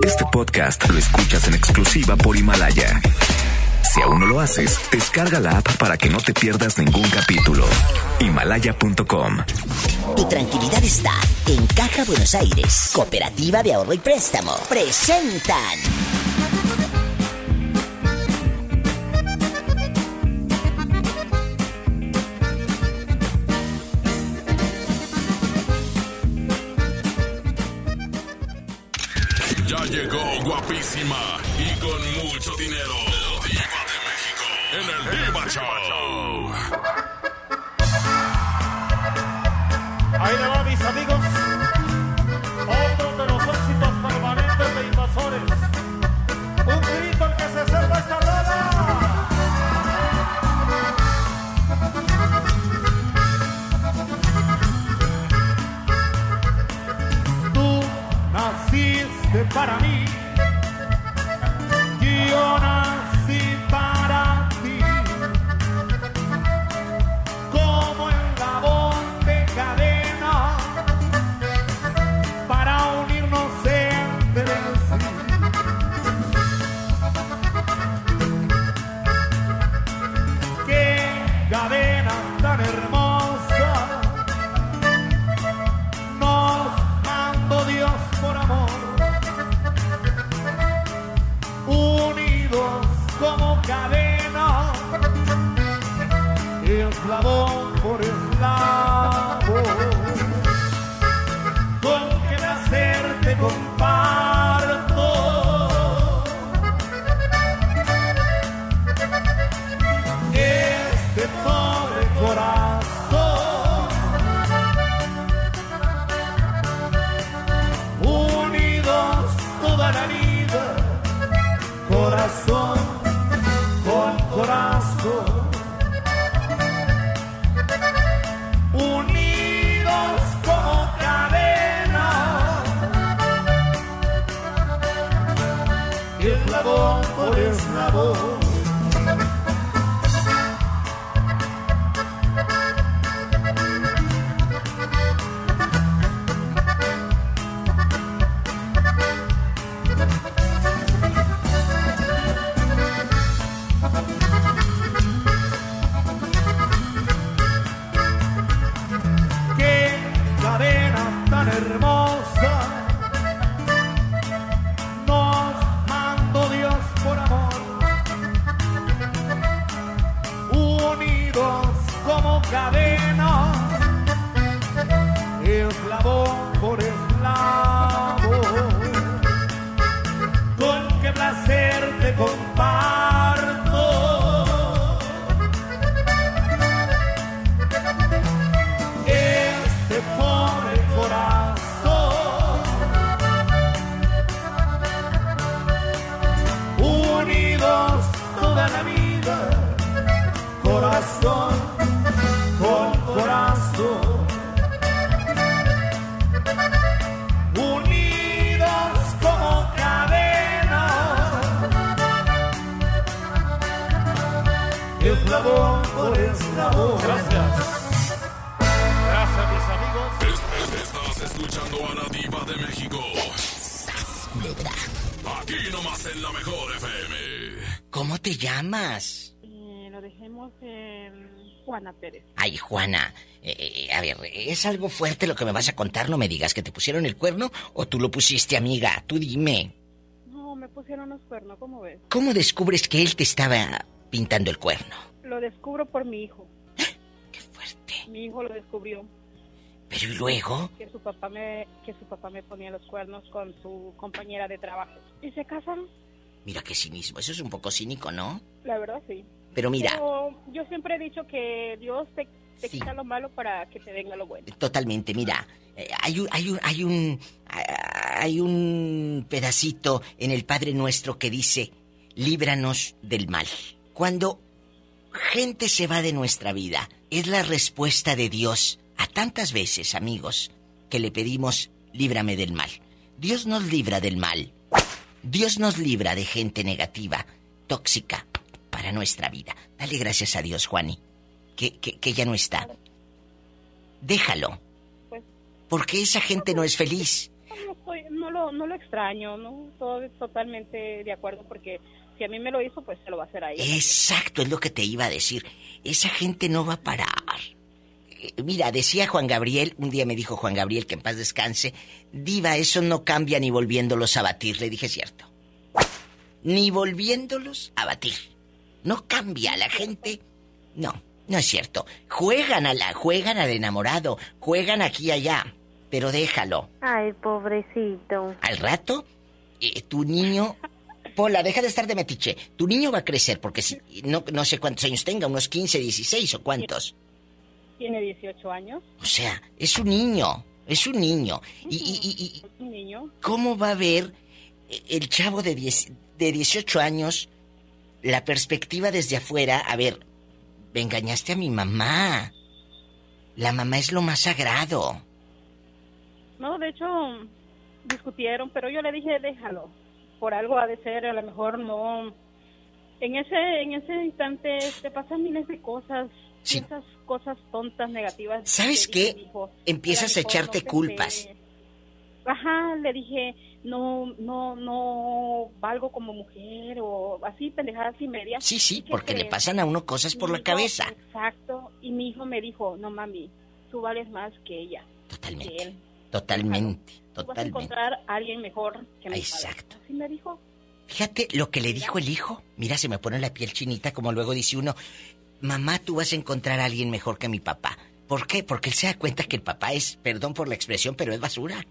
Este podcast lo escuchas en exclusiva por Himalaya. Si aún no lo haces, descarga la app para que no te pierdas ningún capítulo. Himalaya.com. Tu tranquilidad está en Caja Buenos Aires. Cooperativa de Ahorro y Préstamo. Presentan. Guapísima y con mucho dinero. Diva de México. En el Diva Show. Ahí le va, mis amigos. Nomás en la mejor FM. ¿Cómo te llamas? Eh, lo dejemos en Juana Pérez. Ay, Juana. eh, eh, a ver, es algo fuerte lo que me vas a contar. No me digas que te pusieron el cuerno o tú lo pusiste, amiga. Tú dime. No, me pusieron los cuernos, ¿cómo ves? ¿Cómo descubres que él te estaba pintando el cuerno? Lo descubro por mi hijo. ¡Qué fuerte! Mi hijo lo descubrió. Pero ¿y luego? Que su papá me, que su papá me ponía los cuernos con su compañera de trabajo. Y se casaron. Mira qué cinismo. Eso es un poco cínico, ¿no? La verdad, sí. Pero mira, Pero yo siempre he dicho que Dios te, te Sí. quita lo malo para que te venga lo bueno. totalmente, mira. eh, hay un, hay un, hay un, hay un pedacito en el Padre Nuestro que dice, líbranos del mal. Cuando gente se va de nuestra vida, es la respuesta de Dios a tantas veces, amigos, que le pedimos, líbrame del mal. Dios nos libra del mal. Dios nos libra de gente negativa, tóxica, para nuestra vida. Dale gracias a Dios, Juani, que, que, que ya no está. Déjalo, Pues porque esa gente no es feliz. no, estoy- no lo lo, no lo extraño, ¿no? Todo es totalmente de acuerdo porque si a mí me lo hizo, pues se lo va a hacer a ella. Exacto, es lo que te iba a decir. Esa gente no va a parar. Mira, decía Juan Gabriel, un día me dijo Juan Gabriel que en paz descanse, Diva, eso no cambia ni volviéndolos a batir. Le dije cierto. Ni volviéndolos a batir. No cambia la gente. No, no es cierto. Juegan a la, juegan al enamorado, juegan aquí y allá. Pero déjalo. Ay, pobrecito. Al rato, eh, tu niño. Pola, deja de estar de metiche. Tu niño va a crecer porque si, no, no sé cuántos años tenga, unos 15, 16 o cuántos. Tiene 18 años, O sea, es un niño, es un niño. Y, y- y- y- es un niño. ¿cómo va a ver eh, el chavo de, 10 de 18 años la perspectiva desde afuera? A ver, me engañaste a mi mamá. La mamá es lo más sagrado. No, de hecho, discutieron, pero yo le dije, déjalo. Por algo ha de ser, a lo mejor no. En ese, en ese instante te pasan miles de cosas, Sí. piensas cosas tontas, negativas. ¿Sabes qué? dije, "Hijo, Empiezas a echarte no culpas. pegues". Ajá, le dije, no, no, no valgo como mujer o así, pendejadas y media. Sí, sí, ¿Y qué porque le pasan a uno cosas por Mi la hijo- cabeza. Exacto, y mi hijo me dijo, no mami, tú vales más que ella, que Totalmente. él. Totalmente. Tú vas a Totalmente. encontrar a alguien mejor que mi padre. Exacto. Así me dijo. Fíjate lo que le dijo el hijo. Mira, se me pone la piel chinita, como luego dice uno, mamá, tú vas a encontrar a alguien mejor que mi papá. ¿Por qué? Porque él se da cuenta que el papá es, perdón por la expresión, pero es basura.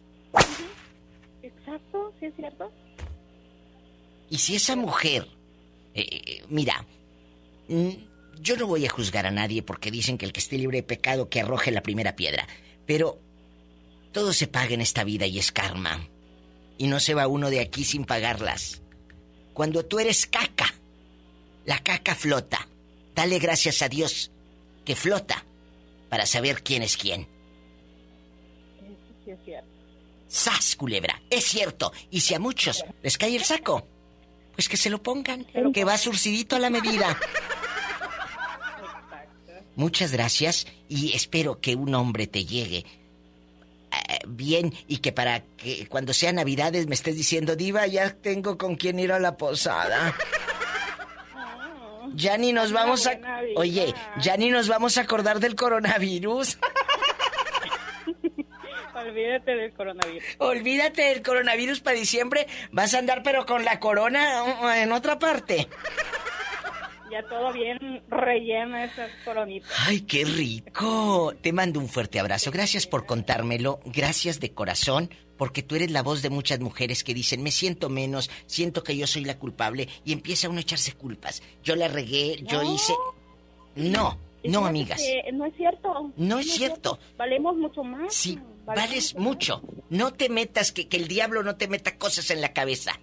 Exacto, sí es cierto. Y si esa mujer, eh, eh, mira, mm, yo no voy a juzgar a nadie porque dicen que el que esté libre de pecado que arroje la primera piedra, pero todo se paga en esta vida y es karma. Y no se va uno de aquí sin pagarlas. Cuando tú eres caca, la caca flota. Dale gracias a Dios que flota para saber quién es quién. Sí es cierto. ¡Sas, culebra! Es cierto. Y si a muchos les cae el saco, pues que se lo pongan. Que va surcidito a la medida. Exacto. Muchas gracias y espero que un hombre te llegue eh, bien y que para que cuando sea Navidades me estés diciendo, Diva, ya tengo con quién ir a la posada. Ya ni nos vamos a... Oye, ya ni nos vamos a acordar del coronavirus. Olvídate del coronavirus. Olvídate del coronavirus para diciembre. Vas a andar pero con la corona uh, en otra parte. Ya todo bien relleno esas coronitas. Ay, qué rico. Te mando un fuerte abrazo. Gracias por contármelo. Gracias de corazón, porque tú eres la voz de muchas mujeres que dicen, me siento menos, siento que yo soy la culpable, y empieza uno a echarse culpas. Yo la regué, yo hice... No, no, amigas. no es cierto. No es cierto. Valemos mucho más. Sí, vales más. mucho. No te metas, que, que el diablo no te meta cosas en la cabeza.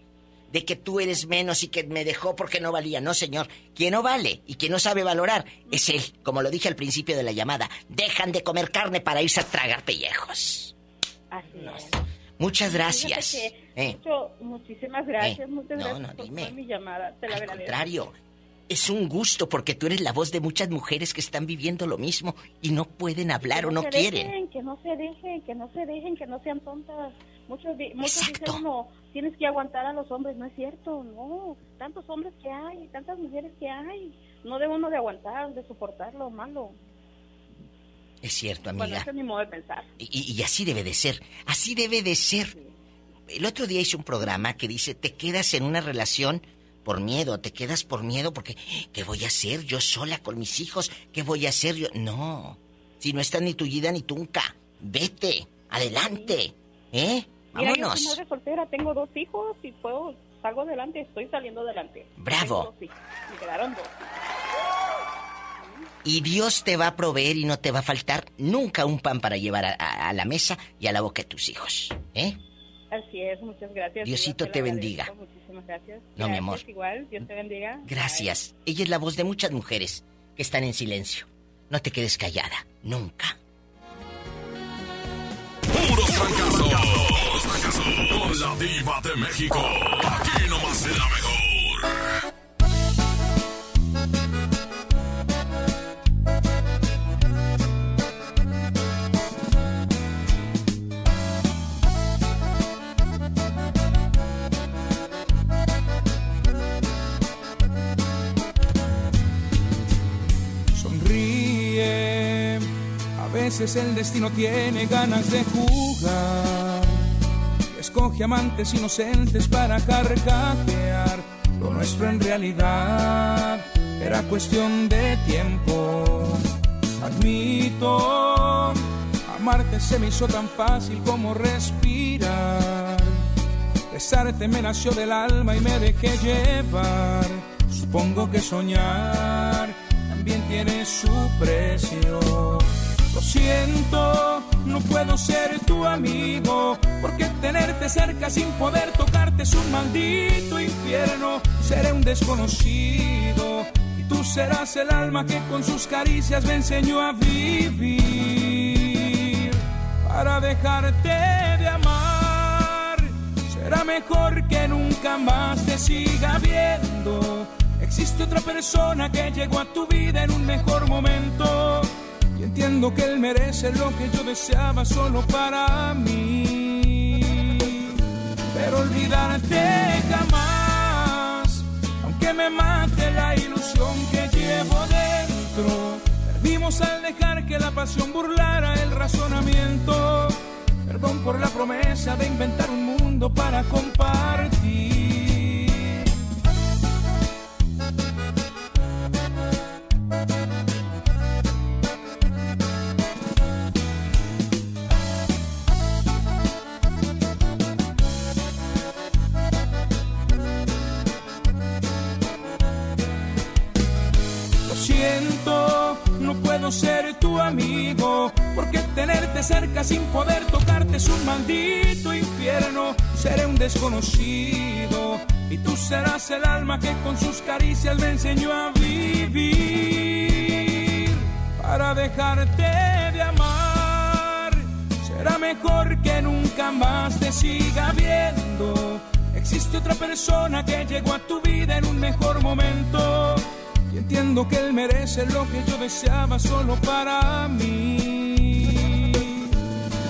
De que tú eres menos y que me dejó porque no valía. No, señor. Quien no vale y quien no sabe valorar es él. Como lo dije al principio de la llamada. Dejan de comer carne para irse a tragar pellejos. Así es. Muchas gracias. Eh, mucho- muchísimas gracias, Eh, muchas no, gracias no, por dime. mi llamada. Te la al contrario. Es un gusto porque tú eres la voz de muchas mujeres que están viviendo lo mismo y no pueden hablar o no se quieren. Dejen, que no se dejen, que no se dejen, que no sean tontas. Muchos, muchos Exacto. dicen uno, tienes que aguantar a los hombres. No es cierto, no. Tantos hombres que hay, tantas mujeres que hay. No debe uno de aguantar, de soportar lo malo. Es cierto, Bueno, amiga. ese es mi modo de pensar. Y, y así debe de ser. Así debe de ser. El otro día hice un programa que dice, te quedas en una relación por miedo, te quedas por miedo porque, ¿qué voy a hacer yo sola con mis hijos? ¿Qué voy a hacer yo? No, si no está ni tu vida ni tunca, vete, adelante, ¿eh? Mira, yo soy Vámonos. madre soltera, tengo dos hijos y puedo, salgo adelante, estoy saliendo adelante. Bravo. Tengo dos hijos, me quedaron dos. Y Dios te va a proveer y no te va a faltar nunca un pan para llevar a, a- a la mesa y a la boca de tus hijos, ¿eh? Así es, muchas gracias. Diosito te bendiga. Muchísimas gracias. No, mi amor. Igual, Dios te bendiga. Gracias. Ella es la voz de muchas mujeres que están en silencio. No te quedes callada, nunca. Puros fracasos. Con la diva de México. Aquí nomás será mejor. Veces el destino tiene ganas de jugar. Escoge amantes inocentes para carcajear. Lo nuestro en realidad era cuestión de tiempo. Admito, amarte se me hizo tan fácil como respirar. Besarte me nació del alma y me dejé llevar. Supongo que soñar también tiene su precio. Lo siento, no puedo ser tu amigo, porque tenerte cerca sin poder tocarte es un maldito infierno. Seré un desconocido y tú serás el alma que con sus caricias me enseñó a vivir. Para dejarte de amar, será mejor que nunca más te siga viendo. Existe otra persona que llegó a tu vida en un mejor momento. Y entiendo que él merece lo que yo deseaba solo para mí. Pero olvidarte jamás, aunque me mate la ilusión que llevo dentro. Perdimos al dejar que la pasión burlara el razonamiento. Perdón por la promesa de inventar un mundo para compartir. Cerca sin poder tocarte es un maldito infierno. Seré un desconocido y tú serás el alma que con sus caricias me enseñó a vivir. Para dejarte de amar, será mejor que nunca más te siga viendo. Existe otra persona que llegó a tu vida en un mejor momento. Y entiendo que él merece lo que yo deseaba solo para mí.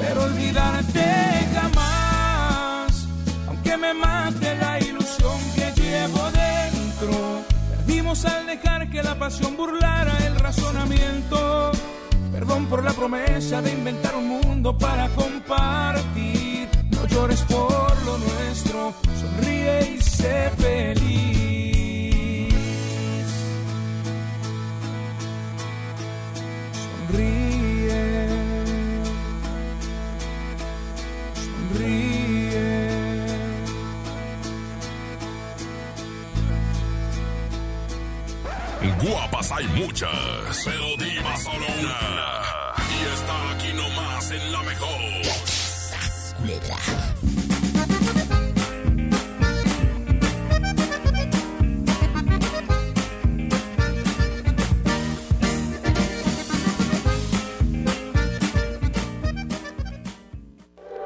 Pero olvidarte jamás, aunque me mate la ilusión que llevo dentro. Perdimos al dejar que la pasión burlara el razonamiento. Perdón por la promesa de inventar un mundo para compartir. No llores por lo nuestro, sonríe y sé feliz. Sonríe. Hay muchas, pero diva solo una. Y está aquí nomás en la mejor.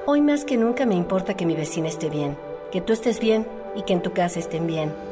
Hoy más que nunca me importa que mi vecina esté bien, que tú estés bien y que en tu casa estén bien.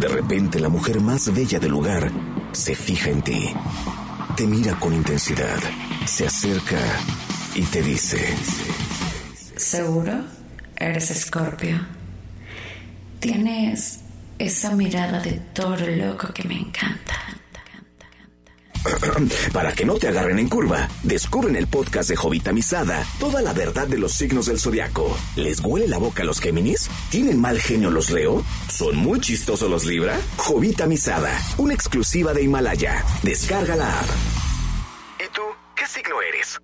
De repente la mujer más bella del lugar se fija en ti. Te mira con intensidad, se acerca y te dice, ¿Seguro? Eres Escorpio. Tienes esa mirada de toro loco que me encanta. para que no te agarren en curva, descubren el podcast de Jovita Misada toda la verdad de los signos del zodiaco. ¿Les huele la boca a los Géminis? ¿Tienen mal genio los Leo? ¿Son muy chistosos los Libra? Jovita Misada, una exclusiva de Himalaya. Descarga la app. ¿Y tú qué signo eres?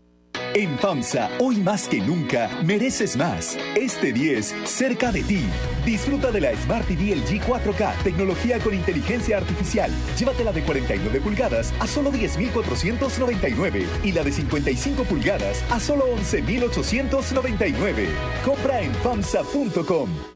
En FAMSA, hoy más que nunca, mereces más. Este 10, cerca de ti. Disfruta de la Smart TV LG 4K, tecnología con inteligencia artificial. Llévatela de 49 pulgadas a solo 10,499 y la de 55 pulgadas a solo 11,899. Compra en FAMSA.com.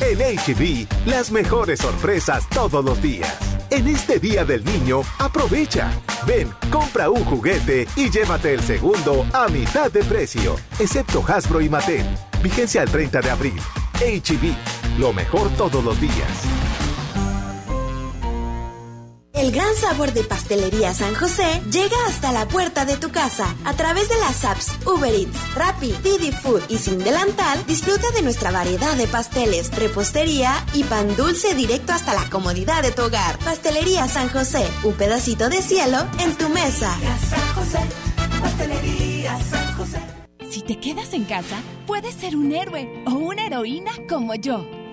En HB, las mejores sorpresas todos los días. En este Día del Niño, aprovecha. Ven, compra un juguete y llévate el segundo a mitad de precio, excepto Hasbro y Mattel. Vigencia al 30 de abril. HB, lo mejor todos los días. El gran sabor de Pastelería San José llega hasta la puerta de tu casa. A través de las apps Uber Eats, Rappi, Didi Food y Sin Delantal, disfruta de nuestra variedad de pasteles, repostería y pan dulce directo hasta la comodidad de tu hogar. Pastelería San José, un pedacito de cielo en tu mesa. San José, Pastelería San José. Si te quedas en casa, puedes ser un héroe o una heroína como yo.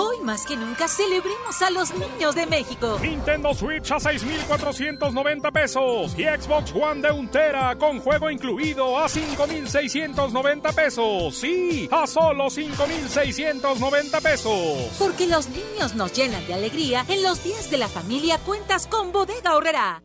Hoy más que nunca celebremos a los niños de México. Nintendo Switch a 6,490 pesos y Xbox One de untera con juego incluido a 5,690 pesos. Sí, a solo 5,690 pesos. Porque los niños nos llenan de alegría. En los días de la familia cuentas con Bodega Horrera.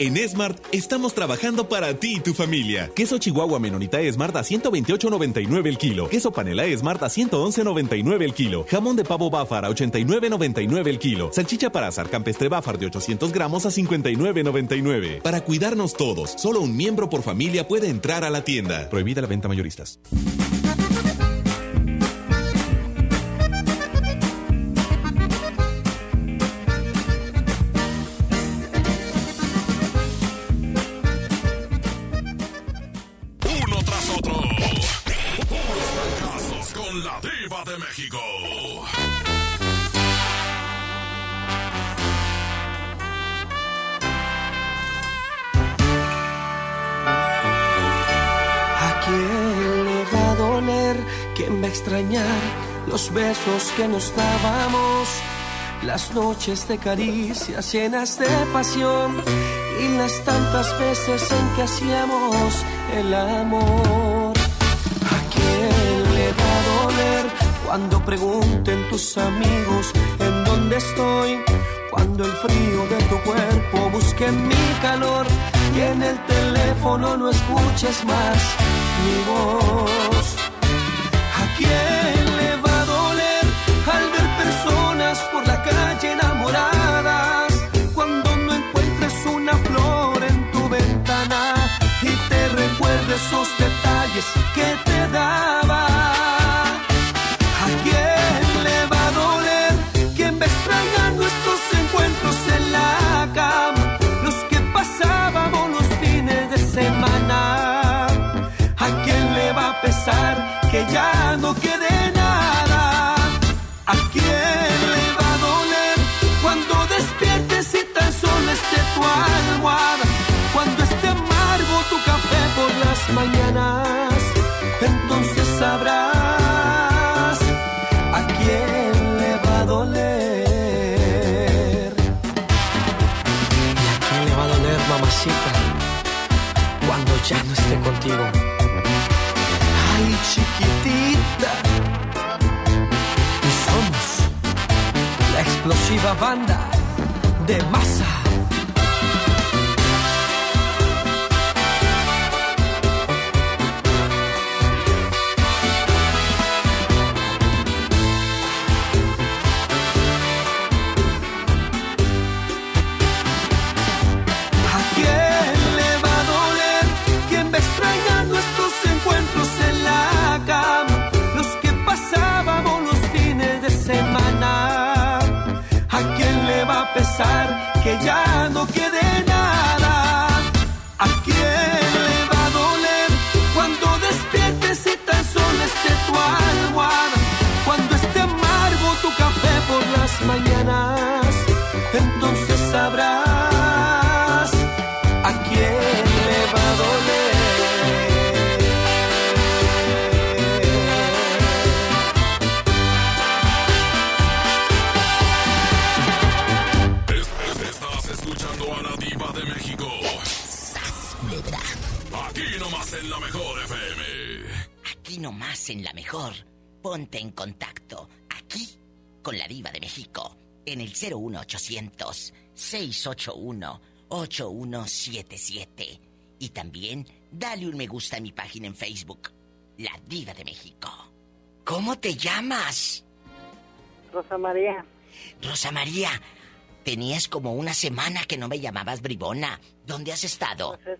En Smart estamos trabajando para ti y tu familia. Queso Chihuahua Menonita Smart a 128.99 el kilo. Queso Panela Smart a 111.99 el kilo. Jamón de pavo Bafar a 89.99 el kilo. Salchicha para azar campestre Bafar de 800 gramos a 59.99. Para cuidarnos todos, solo un miembro por familia puede entrar a la tienda. Prohibida la venta mayoristas. Besos que nos dábamos? Las noches de caricias llenas de pasión y las tantas veces en que hacíamos el amor. ¿A quién le va a doler cuando pregunten tus amigos en dónde estoy? Cuando el frío de tu cuerpo busque mi calor y en el teléfono no escuches más mi voz. ¿A quién que te daba. Contigo? Ay, chiquitita. Y somos la explosiva banda de masa. 01800-681-8177. Y también dale un me gusta a mi página en Facebook, La Diva de México. ¿Cómo te llamas? Rosa María. Rosa María, tenías como una semana que no me llamabas bribona. ¿Dónde has estado? Pues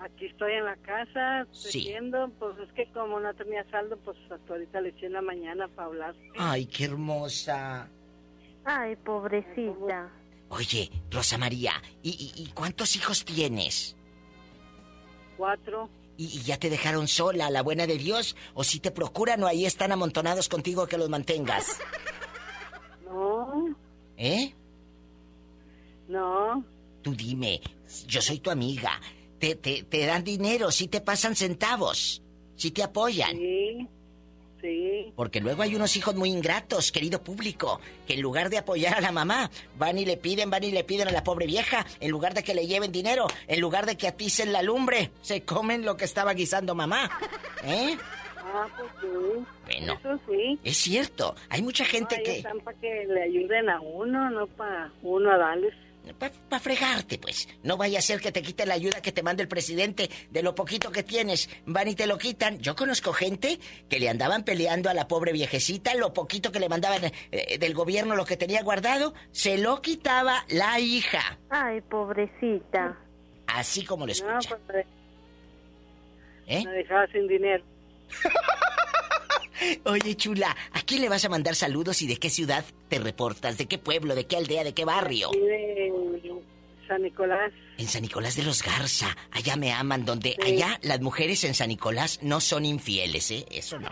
aquí estoy en la casa, tejiendo. Pues es que como no tenía saldo, pues hasta ahorita le eché en la mañana para hablar. Ay, qué hermosa. Ay, pobrecita. Oye, Rosa María, ¿y, y- y cuántos hijos tienes? Cuatro. ¿Y, y ya te dejaron sola, a la buena de Dios? ¿O si te procuran o ahí están amontonados contigo que los mantengas? No, ¿Eh? no. Tú dime, yo soy tu amiga. Te, te, te dan dinero, si te pasan centavos, si te apoyan. Sí, sí. Porque luego hay unos hijos muy ingratos, querido público, que en lugar de apoyar a la mamá, van y le piden, van y le piden a la pobre vieja, en lugar de que le lleven dinero, en lugar de que aticen la lumbre, se comen lo que estaba guisando mamá. ¿Eh? Ah, pues sí. Bueno. Eso sí. Es cierto, hay mucha gente No, que... están para que le ayuden a uno, no para uno a darles. Para fregarte, pues. No vaya a ser que te quite la ayuda que te mande el presidente de lo poquito que tienes. Van y te lo quitan. Yo conozco gente que le andaban peleando a la pobre viejecita lo poquito que le mandaban eh, del gobierno, lo que tenía guardado, se lo quitaba la hija. Ay, pobrecita. Así como lo No, escucha. pues ¿Eh? me dejaba sin dinero. Oye, chula, ¿a quién le vas a mandar saludos y de qué ciudad te reportas? ¿De qué pueblo? ¿De qué aldea? ¿De qué barrio? De San Nicolás. En San Nicolás de los Garza, allá me aman, donde Sí. allá las mujeres en San Nicolás no son infieles, ¿eh? Eso no.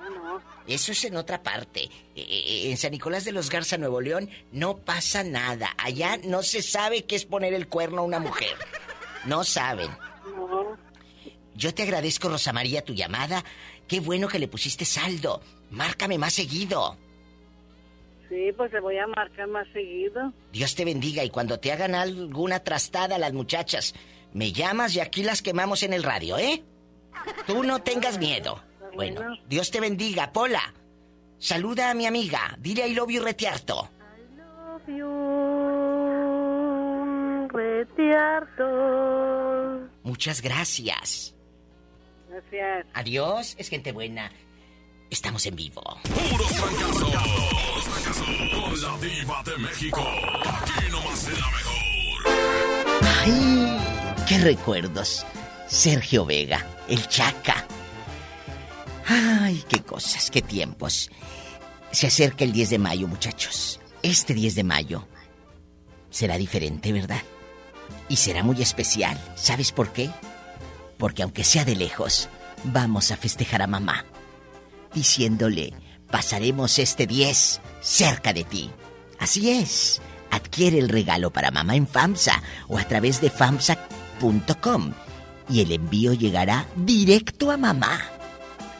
No, no. Eso es en otra parte. Eh, eh, en San Nicolás de los Garza, Nuevo León, no pasa nada. Allá no se sabe qué es poner el cuerno a una mujer. No saben. No. Yo te agradezco, Rosa María, tu llamada. Qué bueno que le pusiste saldo. Márcame más seguido. Sí, pues le voy a marcar más seguido. Dios te bendiga y cuando te hagan alguna trastada las muchachas, me llamas y aquí las quemamos en el radio, ¿eh? Tú no tengas miedo. Bueno, Dios te bendiga, Pola. Saluda a mi amiga. Dile I love you retiarto. Retiarto. Muchas gracias. Gracias. Adiós, es gente buena. Estamos en vivo. Puros fracasos. Puros fracasos. Con la diva de México. Aquí nomás en la mejor. ¡Ay! ¡Qué recuerdos! Sergio Vega, el Chaca. ¡Ay, qué cosas, qué tiempos! Se acerca el 10 de mayo, muchachos. Este 10 de mayo será diferente, ¿verdad? Y será muy especial. ¿Sabes por qué? Porque aunque sea de lejos, vamos a festejar a mamá. Diciéndole, pasaremos este 10 cerca de ti. Así es. Adquiere el regalo para mamá en FAMSA o a través de FAMSA.com y el envío llegará directo a mamá.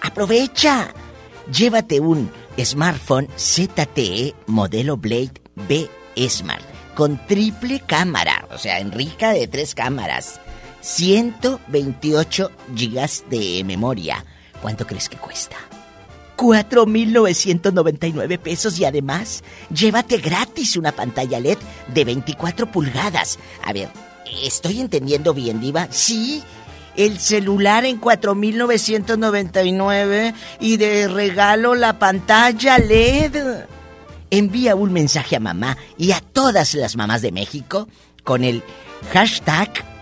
¡Aprovecha! Llévate un smartphone ZTE modelo Blade B Smart con triple cámara, o sea, en rica de tres cámaras, 128 gigas de memoria. ¿Cuánto crees que cuesta? 4.999 pesos y además llévate gratis una pantalla LED de 24 pulgadas. A ver, ¿estoy entendiendo bien, Diva? Sí, el celular en 4.999 y de regalo la pantalla LED. Envía un mensaje a mamá y a todas las mamás de México con el hashtag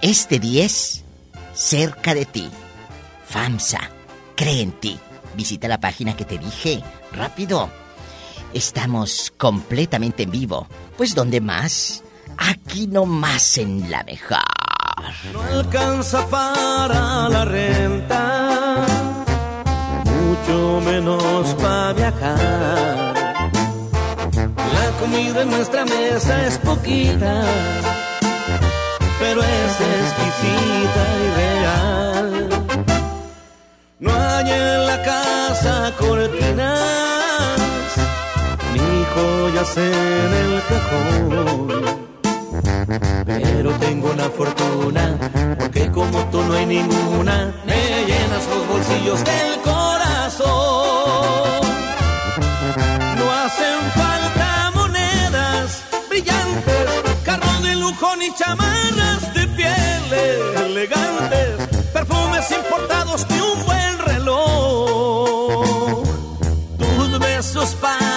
este 10 cerca de ti. FAMSA, cree en ti. Visita la página que te dije. Rápido. estamos completamente en vivo. Pues ¿dónde más? Aquí nomás en la mejor. No alcanza para la renta, mucho menos para viajar. La comida en nuestra mesa es poquita, pero es exquisita y real. No hay en la casa cortinas, ni joyas en el cajón. Pero tengo una fortuna, porque como tú no hay ninguna, me llenas los bolsillos del corazón. No hacen falta monedas brillantes, lujo ni chamarras de piel elegantes, perfumes importados ni un buen reloj. Tus besos pagan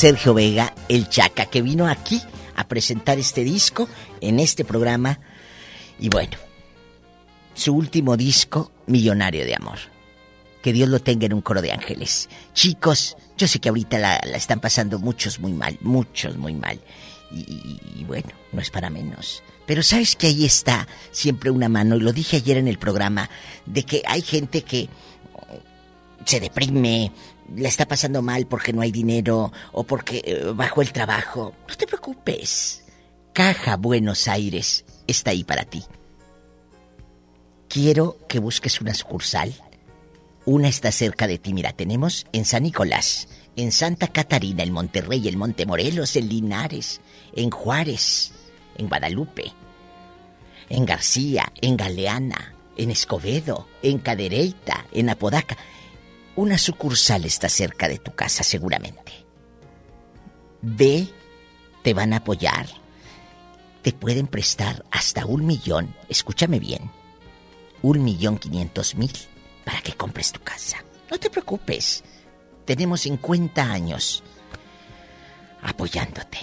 Sergio Vega, el Chaca, que vino aquí a presentar este disco en este programa. Y bueno, su último disco, Millonario de Amor. Que Dios lo tenga en un coro de ángeles. Chicos, yo sé que ahorita la, están pasando muchos muy mal, muchos muy mal. Y- y bueno, no es para menos. Pero sabes que ahí está siempre una mano, y lo dije ayer en el programa, de que hay gente que se deprime, la está pasando mal porque no hay dinero o porque eh, bajó el trabajo. No te preocupes. Caja Buenos Aires está ahí para ti. Quiero que busques una sucursal. Una está cerca de ti. Mira, tenemos en San Nicolás, en Santa Catarina, en Monterrey, en Montemorelos, en Linares, en Juárez, en Guadalupe, en García, en Galeana, en Escobedo, en Cadereyta, en Apodaca. Una sucursal está cerca de tu casa seguramente. Ve, te van a apoyar, te pueden prestar hasta un millón, escúchame bien, un millón quinientos mil para que compres tu casa. No te preocupes, tenemos 50 años apoyándote.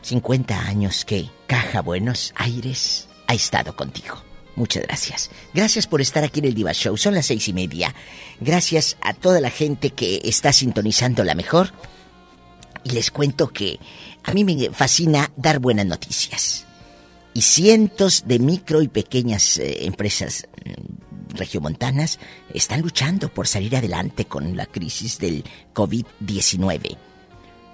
50 años que Caja Buenos Aires ha estado contigo. Muchas gracias. Gracias por estar aquí en el Diva Show. Son las seis y media. Gracias a toda la gente que está sintonizando la mejor. Y les cuento que a mí me fascina dar buenas noticias. y cientos de micro y pequeñas eh, empresas mm, regiomontanas están luchando por salir adelante con la crisis del COVID-19.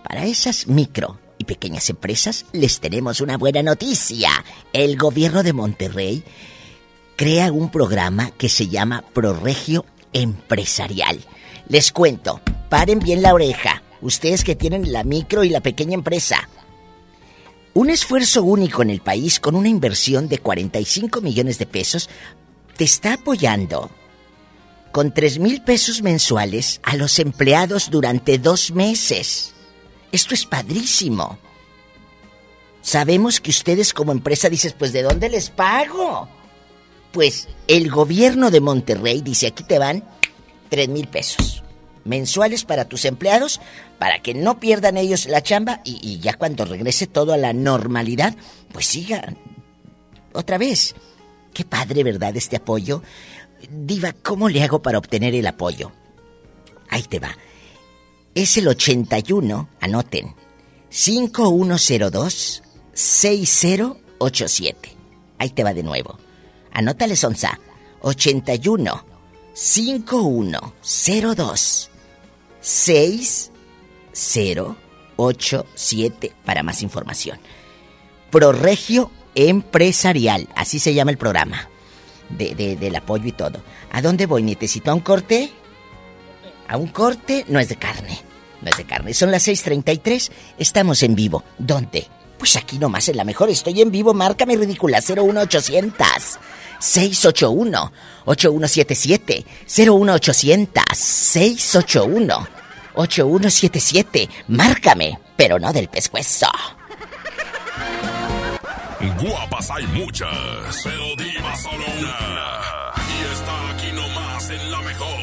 Para esas micro y pequeñas empresas les tenemos una buena noticia. El gobierno de Monterrey crea un programa que se llama ProRegio Empresarial. Les cuento, paren bien la oreja, ustedes que tienen la micro y la pequeña empresa. Un esfuerzo único en el país con una inversión de 45 millones de pesos te está apoyando con 3 mil pesos mensuales a los empleados durante dos meses. Esto es padrísimo. Sabemos que ustedes como empresa dices, pues ¿de dónde les pago? Pues el gobierno de Monterrey dice, aquí te van 3 mil pesos mensuales para tus empleados, para que no pierdan ellos la chamba y, ya cuando regrese todo a la normalidad, pues sigan otra vez. Qué padre, ¿verdad? Este apoyo. Diva, ¿cómo le hago para obtener el apoyo? Ahí te va. Es el 81, anoten, 5102 6087. Ahí te va de nuevo. Anótale, Sonsa. 81 5102 6087 para más información. Proregio Empresarial, así se llama el programa. De, de, del apoyo y todo. ¿A dónde voy? ¿Necesito a un corte? A un corte no es de carne. No es de carne. Son las 6:33. Estamos en vivo. ¿Dónde? Pues aquí nomás en la mejor. Estoy en vivo. Márcame ridícula. 01800 681 8177 01800 681 8177. Márcame, pero no del pescuezo. Guapas hay muchas, pero diva solo una. Y está aquí nomás en la mejor.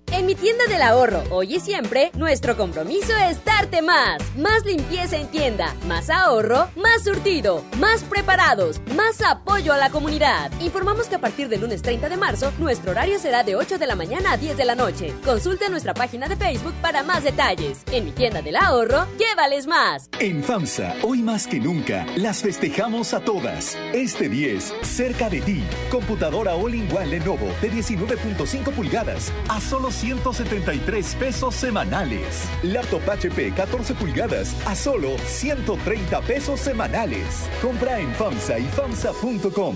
En mi tienda del ahorro, hoy y siempre, nuestro compromiso es darte más. Más limpieza en tienda, más ahorro, más surtido, más preparados, más apoyo a la comunidad. Informamos que a partir del lunes 30 de marzo, nuestro horario será de 8 de la mañana a 10 de la noche. Consulta nuestra página de Facebook para más detalles. En mi tienda del ahorro, llévales más. En FAMSA, hoy más que nunca, las festejamos a todas. Este 10, cerca de ti. Computadora All-in-One Lenovo de 19.5 pulgadas a solo 173 pesos semanales. Laptop HP 14 pulgadas a solo 130 pesos semanales. Compra en FAMSA y FAMSA.com.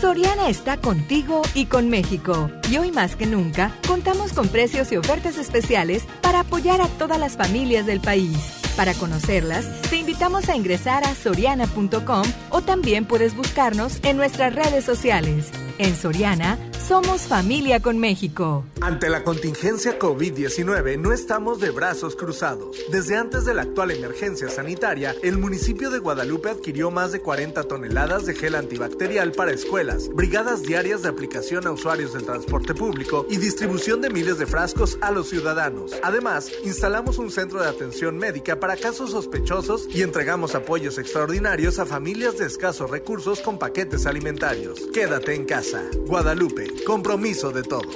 Soriana está contigo y con México. Y hoy más que nunca, contamos con precios y ofertas especiales para apoyar a todas las familias del país. Para conocerlas, te invitamos a ingresar a soriana.com o también puedes buscarnos en nuestras redes sociales. En Soriana, somos familia con México. Ante la contingencia COVID-19 no estamos de brazos cruzados. Desde antes de la actual emergencia sanitaria, el municipio de Guadalupe adquirió más de 40 toneladas de gel antibacterial para escuelas, brigadas diarias de aplicación a usuarios del transporte público y distribución de miles de frascos a los ciudadanos. Además, instalamos un centro de atención médica para casos sospechosos y entregamos apoyos extraordinarios a familias de escasos recursos con paquetes alimentarios. Quédate en casa. Guadalupe, compromiso de todos.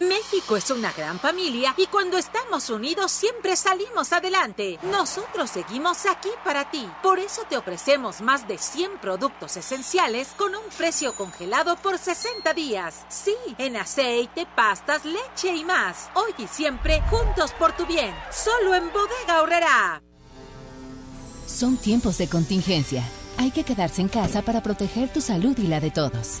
México es una gran familia y cuando estamos unidos siempre salimos adelante. Nosotros seguimos aquí para ti. Por eso te ofrecemos más de 100 productos esenciales con un precio congelado por 60 días. Sí, en aceite, pastas, leche y más. Hoy y siempre juntos por tu bien. Solo en Bodega Horrera. Son tiempos de contingencia. Hay que quedarse en casa para proteger tu salud y la de todos.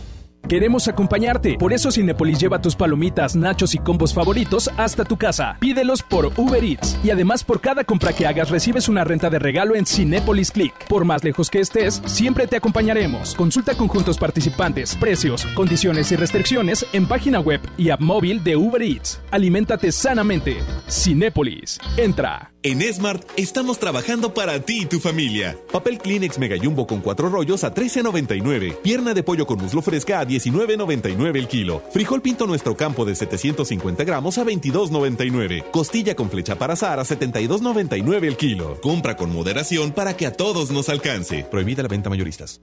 Queremos acompañarte. Por eso Cinepolis lleva tus palomitas, nachos y combos favoritos hasta tu casa. Pídelos por Uber Eats. Y además por cada compra que hagas recibes una renta de regalo en Cinepolis Click. Por más lejos que estés, siempre te acompañaremos. Consulta conjuntos participantes, precios, condiciones y restricciones en página web y app móvil de Uber Eats. Aliméntate sanamente. Cinépolis. Entra. En Smart estamos trabajando para ti y tu familia. Papel Kleenex Mega Jumbo con cuatro rollos a 13.99. Pierna de pollo con muslo fresca a 19.99 el kilo. Frijol pinto nuestro campo de 750 gramos a 22.99. Costilla con flecha para azar a 72.99 el kilo. Compra con moderación para que a todos nos alcance. Prohibida la venta mayoristas.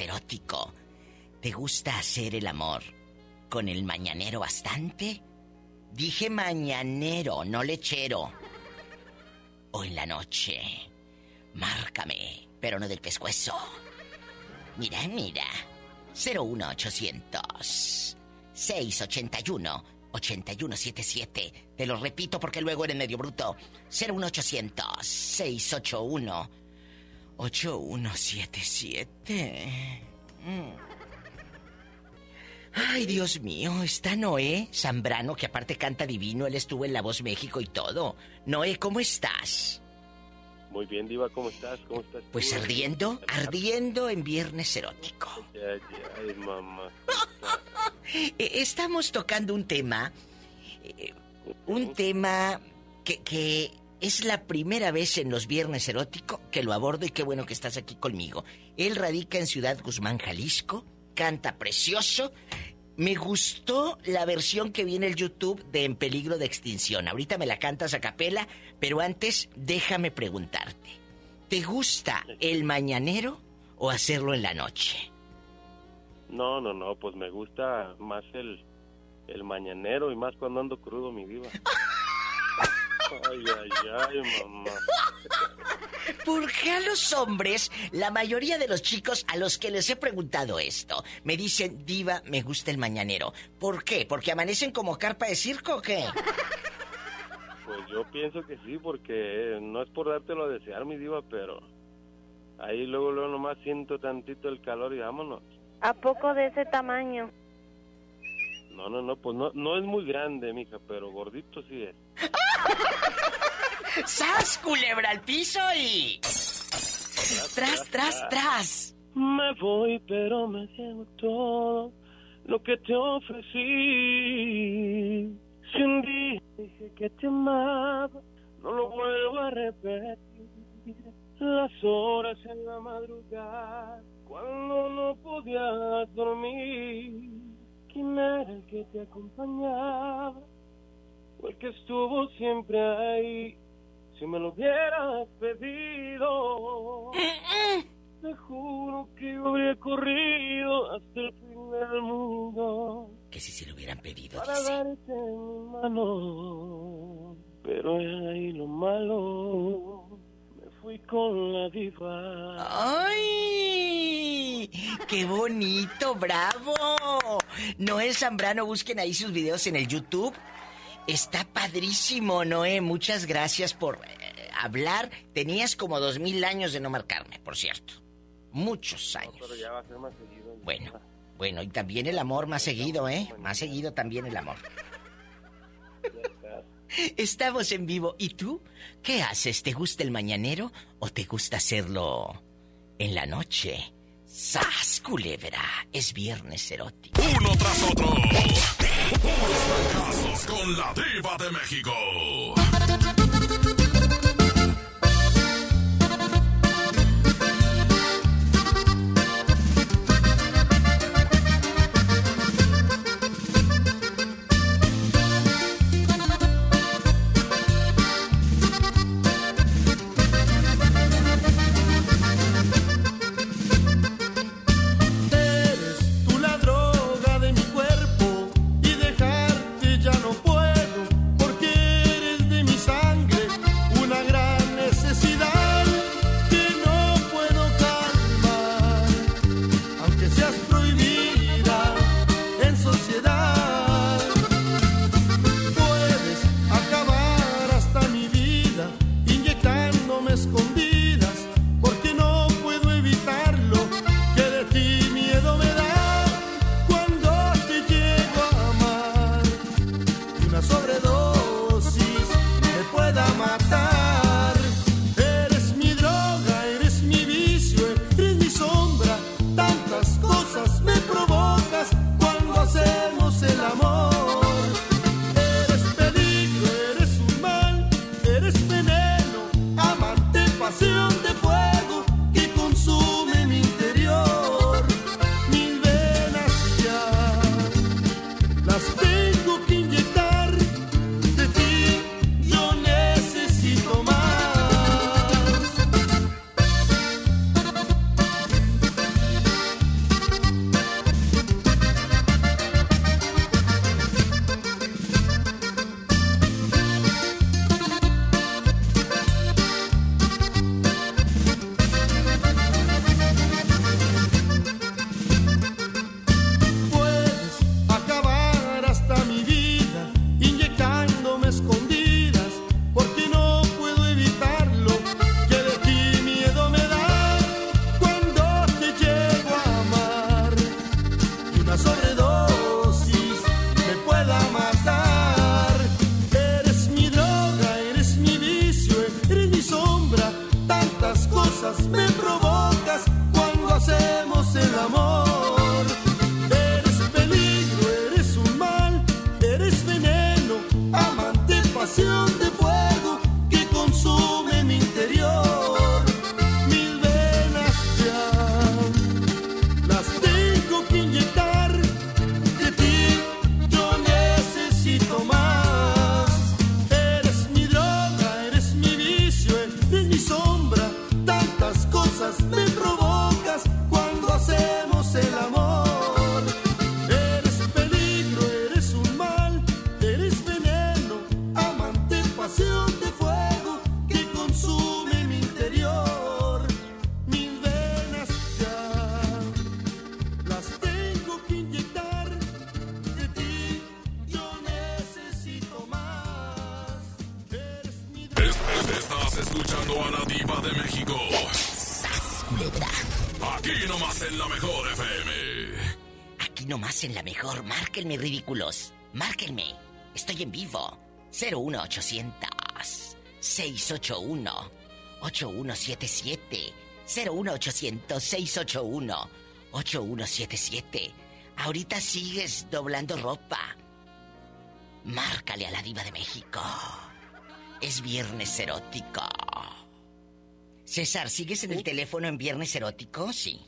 Erótico. ¿Te gusta hacer el amor con el mañanero bastante? Dije mañanero, no lechero. O en la noche. Márcame, pero no del pescuezo. Mira, mira. 01800 681 8177. Te lo repito porque luego eres medio bruto. 01800 681 8177. Mm. Ay, Dios mío, está Noé Zambrano, que aparte canta divino, él estuvo en La Voz México y todo. Noé, ¿cómo estás? Muy bien, Diva, ¿cómo estás? ¿Cómo estás? Pues ardiendo, ardiendo en Viernes Erótico. Ay, ay, mamá. Eh, Estamos tocando un tema, eh, un tema que, que es la primera vez en los Viernes Erótico que lo abordo y qué bueno que estás aquí conmigo. Él radica en Ciudad Guzmán, Jalisco, canta precioso. Me gustó la versión que viene el YouTube de En Peligro de Extinción. Ahorita me la cantas a capela, pero antes déjame preguntarte. ¿Te gusta el mañanero o hacerlo en la noche? No, no, no, pues me gusta más el, el mañanero y más cuando ando crudo, mi Diva. Ay, ay, ay, mamá. ¿Por qué a los hombres, la mayoría de los chicos a los que les he preguntado esto, me dicen, diva, me gusta el mañanero? ¿Por qué? ¿Porque amanecen como carpa de circo o qué? Pues yo pienso que sí, porque no es por dártelo a desear, mi Diva, pero ahí luego, luego nomás siento tantito el calor y vámonos. ¿A poco de ese tamaño? No, no, no, pues no, no es muy grande, mija, pero gordito sí es. ¡Sas, culebra al piso y... Tras, tras, tras. Me voy, pero me llevo todo lo que te ofrecí. Si un dije que te amaba, no lo vuelvo a repetir. Las horas en la madrugada, cuando no podías dormir. ¿Quién era el que te acompañaba? O el que estuvo siempre ahí. Si me lo hubieras pedido, te juro que habría corrido hasta el fin del mundo Que si se lo hubieran pedido, para dice. darte mi mano. Pero es ahí lo malo. Me fui con la diva. ¡Ay! ¡Qué bonito! ¡Bravo! Noé Zambrano, busquen ahí sus videos en el YouTube. Está padrísimo, Noé. Muchas gracias por eh, hablar. Tenías como dos mil años de no marcarme, por cierto. Muchos años. Pero ya va a ser más seguido. Bueno, bueno, y también el amor más seguido, ¿eh? Más seguido también el amor. Estamos en vivo. ¿Y tú? ¿Qué haces? ¿Te gusta el mañanero o te gusta hacerlo en la noche? ¡Sas, culebra! Es viernes erótico. Uno tras otro. Puros fracasos con la diva de México. Mejor. Márquenme, ridículos. Márquenme. Estoy en vivo. 01800 681 8177 01800 681 8177 Ahorita sigues doblando ropa. Márcale a la diva de México. Es viernes erótico. César, ¿sigues en el teléfono en viernes erótico? Sí.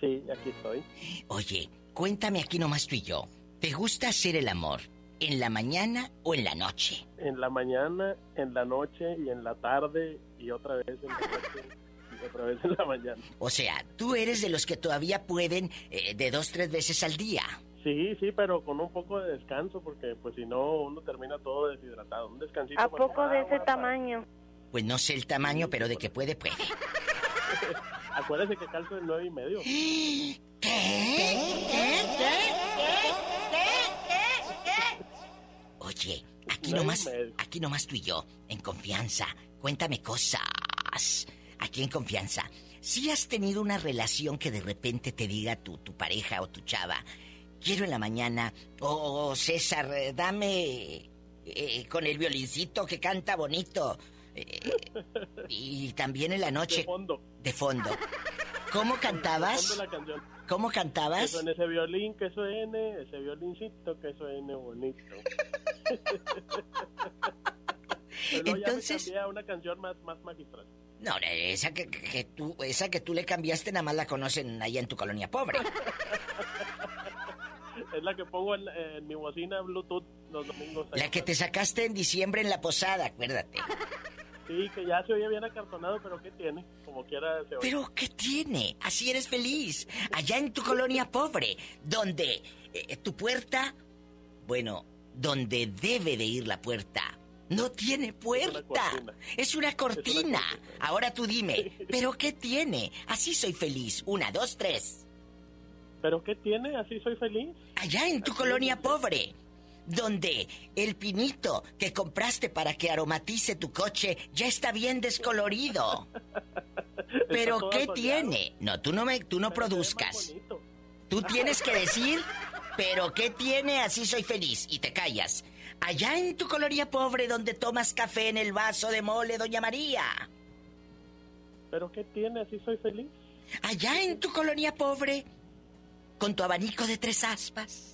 Sí, aquí estoy. Oye, cuéntame aquí nomás tú y yo. ¿Te gusta hacer el amor en la mañana o en la noche? En la mañana, en la noche y en la tarde y otra vez en la noche y otra vez en la mañana. O sea, tú eres de los que todavía pueden eh, de dos, tres veces al día. Sí, sí, pero con un poco de descanso porque pues si no uno termina todo deshidratado. Un descansito. ¿A poco de ese tamaño? Pues no sé el tamaño, pero de que puede, puede. Acuérdese que calzo el nueve y medio. Oye, aquí Nueve y nomás, medio. aquí nomás tú y yo, en confianza. Cuéntame cosas. Aquí en confianza. Si has tenido una relación que de repente te diga tu, tu pareja o tu chava, quiero en la mañana, o César, eh, dame eh, con el violincito que canta bonito. Eh, y también en la noche. De fondo. De fondo. ¿Cómo De cantabas? fondo la. ¿Cómo Que cantabas? suene ese violín, que suene, ese violincito, que suene bonito. Pero luego ya me Entonces- una canción más, más magistral. No, esa que, que- que tú, esa que tú le cambiaste nada más la conocen allá en tu colonia pobre. Es la que pongo en, en mi bocina Bluetooth los domingos. La que te sacaste en diciembre en la posada, acuérdate. Sí, que ya se oye bien acartonado, pero ¿qué tiene? Como quiera se oye. Pero ¿qué tiene? Así eres feliz. Allá en tu colonia pobre, donde eh, tu puerta, bueno, donde debe de ir la puerta, no tiene puerta. cortina. Es una cortina. Ahora tú dime, ¿pero qué tiene? Así soy feliz. Una, dos, tres. ¿Pero qué tiene? ¿Así soy feliz? Allá en tu colonia pobre, donde el pinito que compraste para que aromatice tu coche ya está bien descolorido. Pero ¿qué tiene? No, tú no me tú no produzcas. Tú tienes que decir, pero ¿qué tiene? Así soy feliz y te callas. Allá en tu coloría pobre donde tomas café en el vaso de mole, doña María. ¿Pero qué tiene? Así soy feliz. Allá en tu colonia pobre, con tu abanico de tres aspas.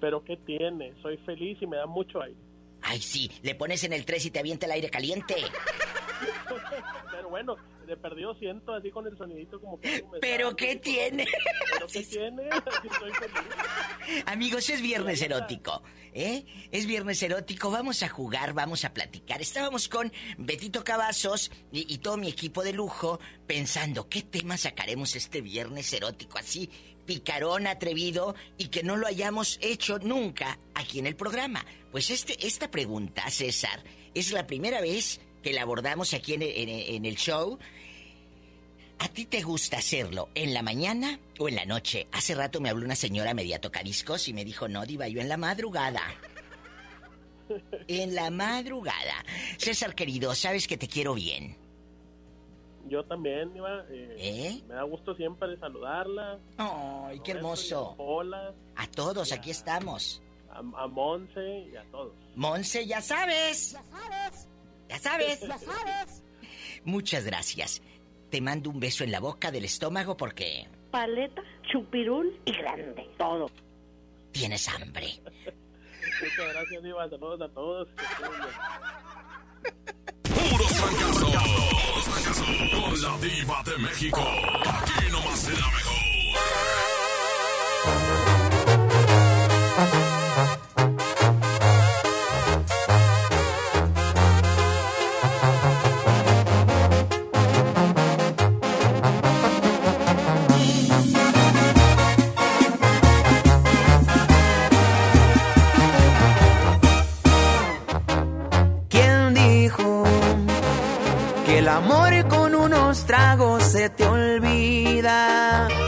¿Pero qué tiene? Soy feliz y me da mucho aire. Ay, sí, le pones en el 3 y te avienta el aire caliente. Pero bueno, de perdido siento así con el sonidito como que... ¿Pero qué tiene? ¿Pero qué tiene? Así soy feliz. Amigos, es viernes erótico, ¿eh? Es viernes erótico, vamos a jugar, vamos a platicar. Estábamos con Betito Cavazos y, y todo mi equipo de lujo pensando qué tema sacaremos este viernes erótico así, picarón, atrevido y que no lo hayamos hecho nunca aquí en el programa. Pues este, esta pregunta, César, es la primera vez que la abordamos aquí en, en- en el show. ¿A ti te gusta hacerlo en la mañana o en la noche? Hace rato me habló una señora media tocadiscos y me dijo, no, diva, yo en la madrugada. En la madrugada. César querido, sabes que te quiero bien. Yo también, Iba. eh, ¿Eh? Me da gusto siempre saludarla. Ay, qué hermoso. Hola. A todos, aquí estamos. A, a Monse y a todos. Monse, ya sabes. Ya sabes. Ya sabes. Ya sabes. Muchas gracias. Te mando un beso en la boca del estómago porque Paleta, chupirul y grande. Todo. tienes hambre. Muchas gracias, Iba. Saludos a todos. Puros fracasos. Con la diva de México. Aquí nomás será mejor. Te olvida?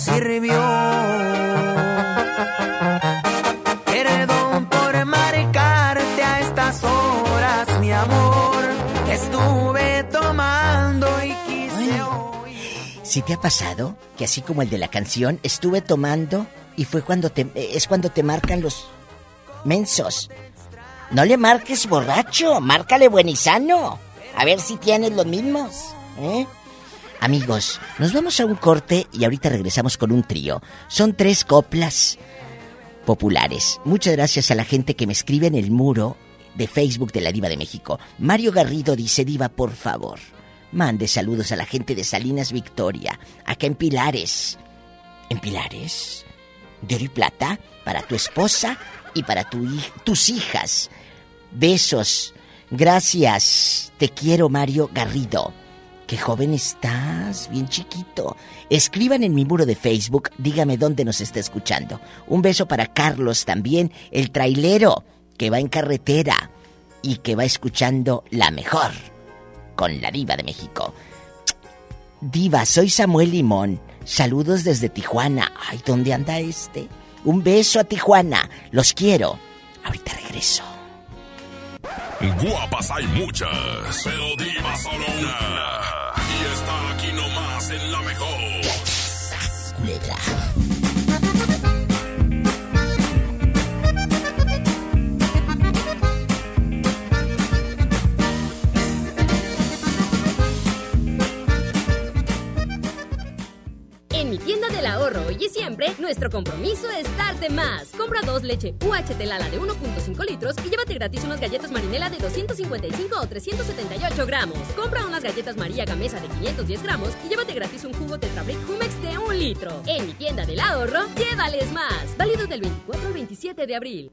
Sirvió. Perdón por marcarte a estas horas, mi amor. Estuve tomando y quise Si te ha pasado que así como el de la canción, estuve tomando y fue cuando te es cuando te marcan los mensos. No le marques borracho, márcale buen y sano. A ver si tienes los mismos, ¿eh? Amigos, nos vamos a un corte y ahorita regresamos con un trío. Son tres coplas populares. Muchas gracias a la gente que me escribe en el muro de Facebook de la Diva de México. Mario Garrido dice, Diva, por favor, mande saludos a la gente de Salinas Victoria, acá en Pilares. ¿En Pilares? De oro y plata, para tu esposa y para tu tus hijas. Besos. Gracias. Te quiero, Mario Garrido. Qué joven estás, bien chiquito. Escriban en mi muro de Facebook, dígame dónde nos está escuchando. Un beso para Carlos también, el trailero que va en carretera y que va escuchando la mejor con la diva de México. Diva, soy Samuel Limón. Saludos desde Tijuana. Ay, ¿dónde anda este? Un beso a Tijuana. Los quiero. Ahorita regreso. Guapas hay muchas, pero diva solo una. Y está aquí nomás en la mejor. Mi tienda del ahorro hoy y siempre, nuestro compromiso es darte más. Compra dos leche UHT Lala de 1.5 litros y llévate gratis unas galletas marinela de 255 o 378 gramos. Compra unas galletas María Gamesa de 510 gramos y llévate gratis un jugo Tetrabric Humex de 1 litro. En mi tienda del ahorro, llévales más. Válido del 24 al 27 de abril.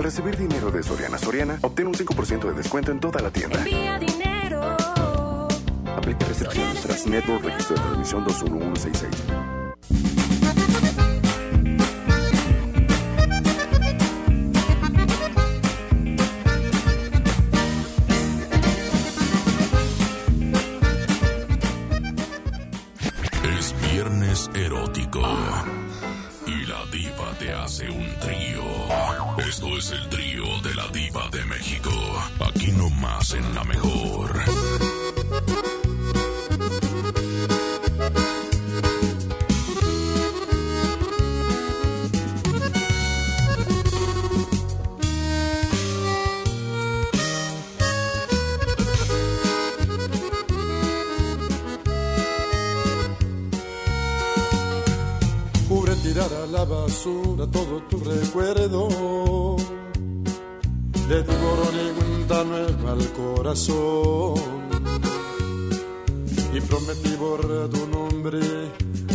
Al recibir dinero de Soriana Soriana, obtén un 5% de descuento en toda la tienda. Envía dinero. Aplica restricciones tras Network Registro de Transmisión 21166. Es viernes erótico. Y la diva te hace un. Esto es el trío de la diva de México. Aquí nomás en la mejor. A la basura todo tu recuerdo. De tu cuenta nueva al corazón. Y prometí borrar tu nombre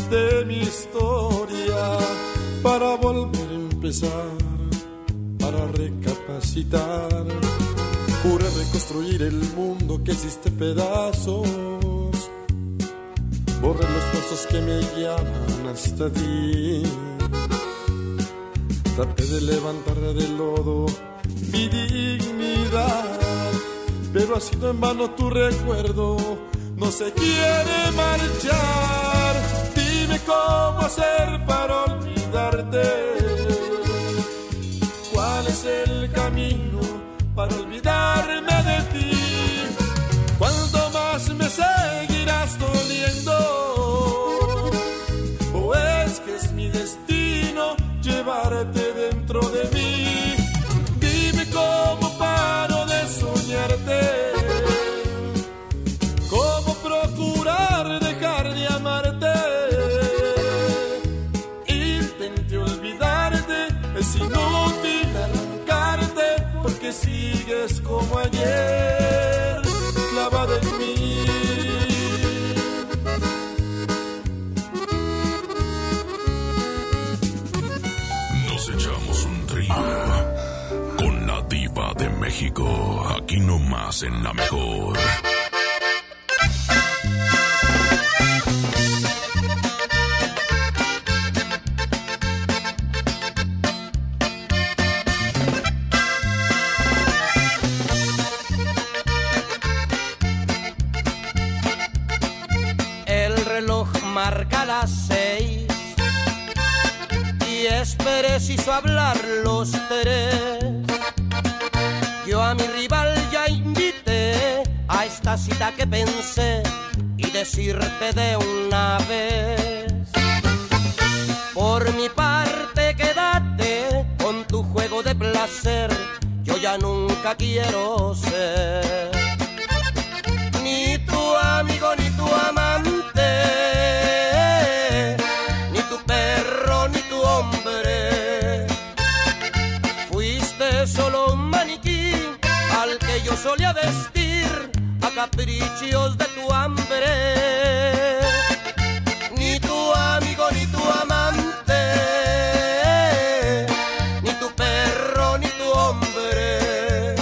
de mi historia para volver a empezar, para recapacitar. Juré reconstruir el mundo que hiciste pedazos borrar los pasos que me guiaban hasta ti. Traté de levantar del lodo mi dignidad, pero ha sido en vano tu recuerdo, no se quiere marchar. Dime cómo hacer para olvidarte. ¿Cuál es el camino para olvidarme de ti? estás doliendo? ¿O es que es mi destino llevarte dentro de mí? Dime cómo paro de soñarte. ¿Cómo procurar dejar de amarte? Intenté olvidarte, es inútil arrancarte porque sigues como ayer. Clavada México, aquí nomás en la mejor. Pensé y decirte de una vez. Por mi parte quédate con tu juego de placer, yo ya nunca quiero ser caprichos de tu hambre. Ni tu amigo ni tu amante, ni tu perro ni tu hombre.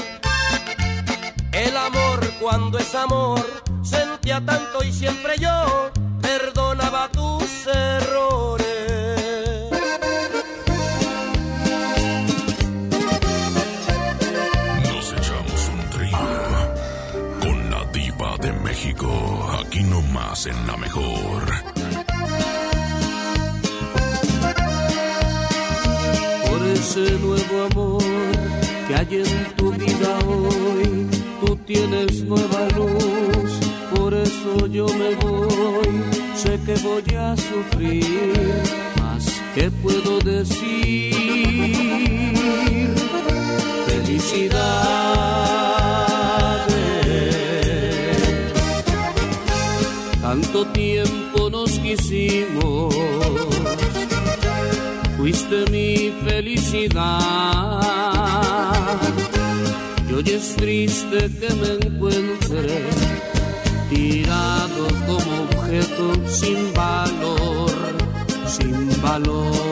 El amor cuando es amor sentía tanto y siempre yo ese nuevo amor que hay en tu vida hoy, tú tienes nueva luz, por eso yo me voy, sé que voy a sufrir, más que puedo decir. Felicidades. Tanto tiempo nos quisimos, mi felicidad. Y hoy es triste que me encuentre tirado como objeto sin valor, sin valor.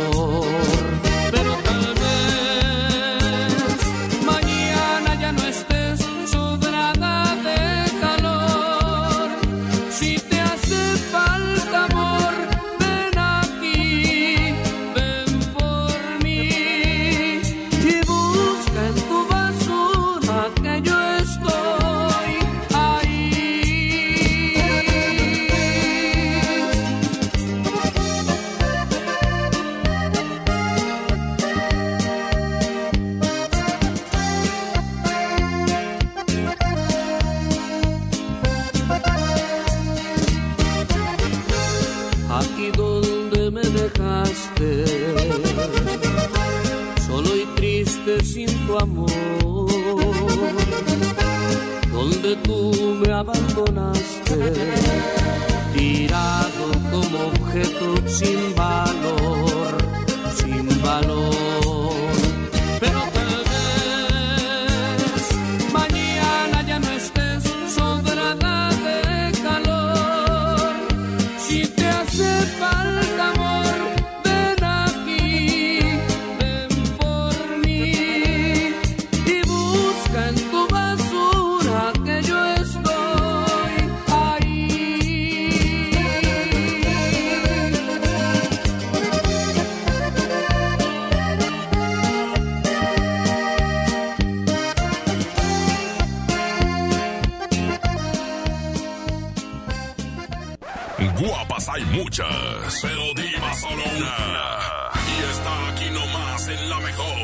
Muchas, pero diva solo una. Y está aquí nomás en la mejor.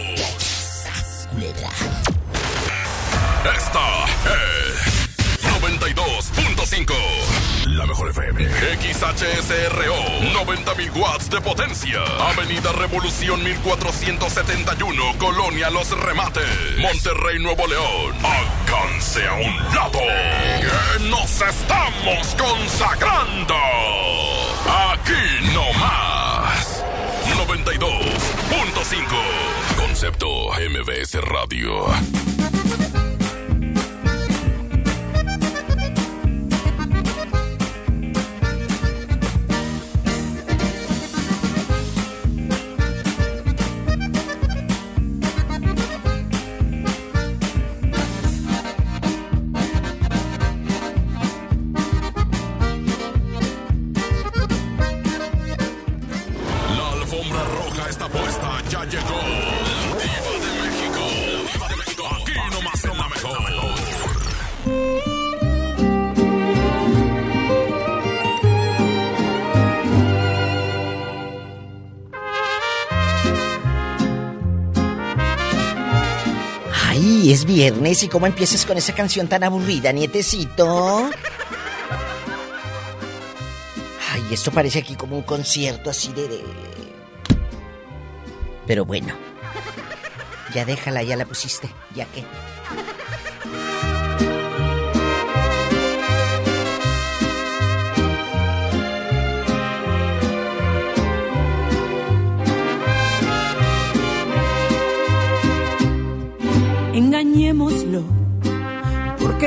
Esta es 92.5. La mejor FM. XHSRO. 90.000 watts de potencia. Avenida Revolución 1471. Colonia Los Remates. Monterrey, Nuevo León. Alcance a un lado. Que nos estamos consagrando. Concepto MBS Radio. Viernes y cómo empiezas con esa canción tan aburrida, nietecito. Ay, esto parece aquí como un concierto así de... de- Pero bueno. Ya déjala, ya la pusiste, ya que.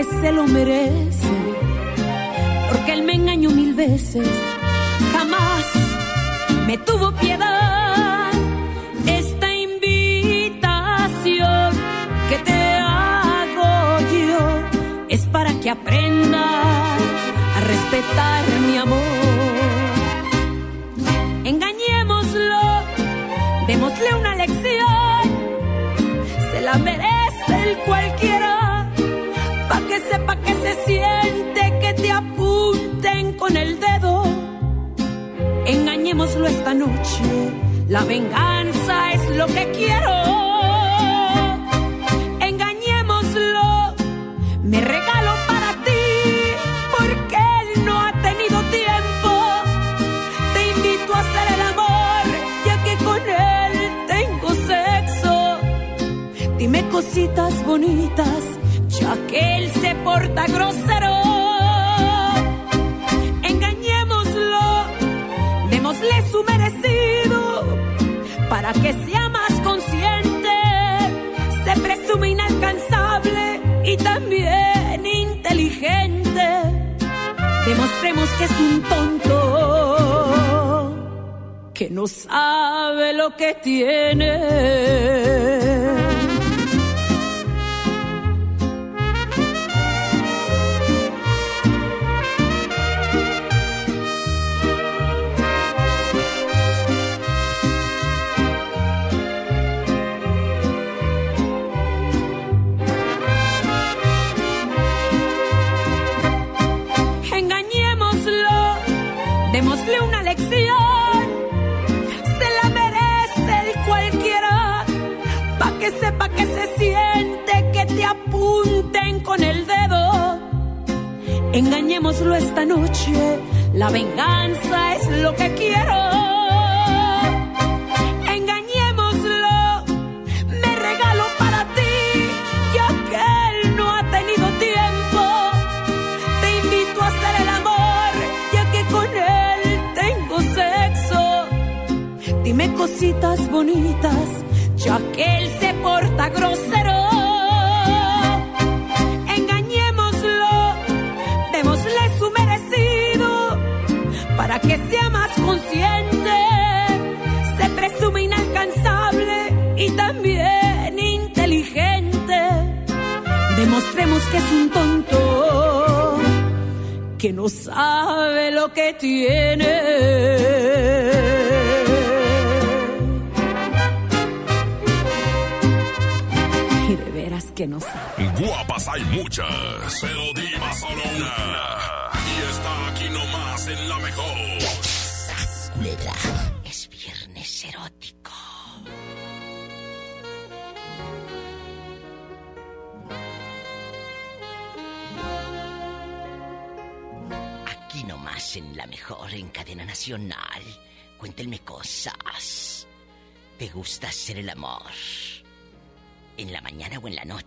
Porque se lo merece, porque él me engañó mil veces, jamás me tuvo piedad. Siente que te apunten con el dedo. Engañémoslo esta noche, la venganza es lo que quiero. Engañémoslo, me regalo para ti, porque él no ha tenido tiempo. Te invito a hacer el amor, ya que con él tengo sexo. Dime cositas bonitas, porta grosero. Engañémoslo, démosle su merecido, para que sea más consciente. Se presume inalcanzable y también inteligente. Demostremos que es un tonto que no sabe lo que tiene.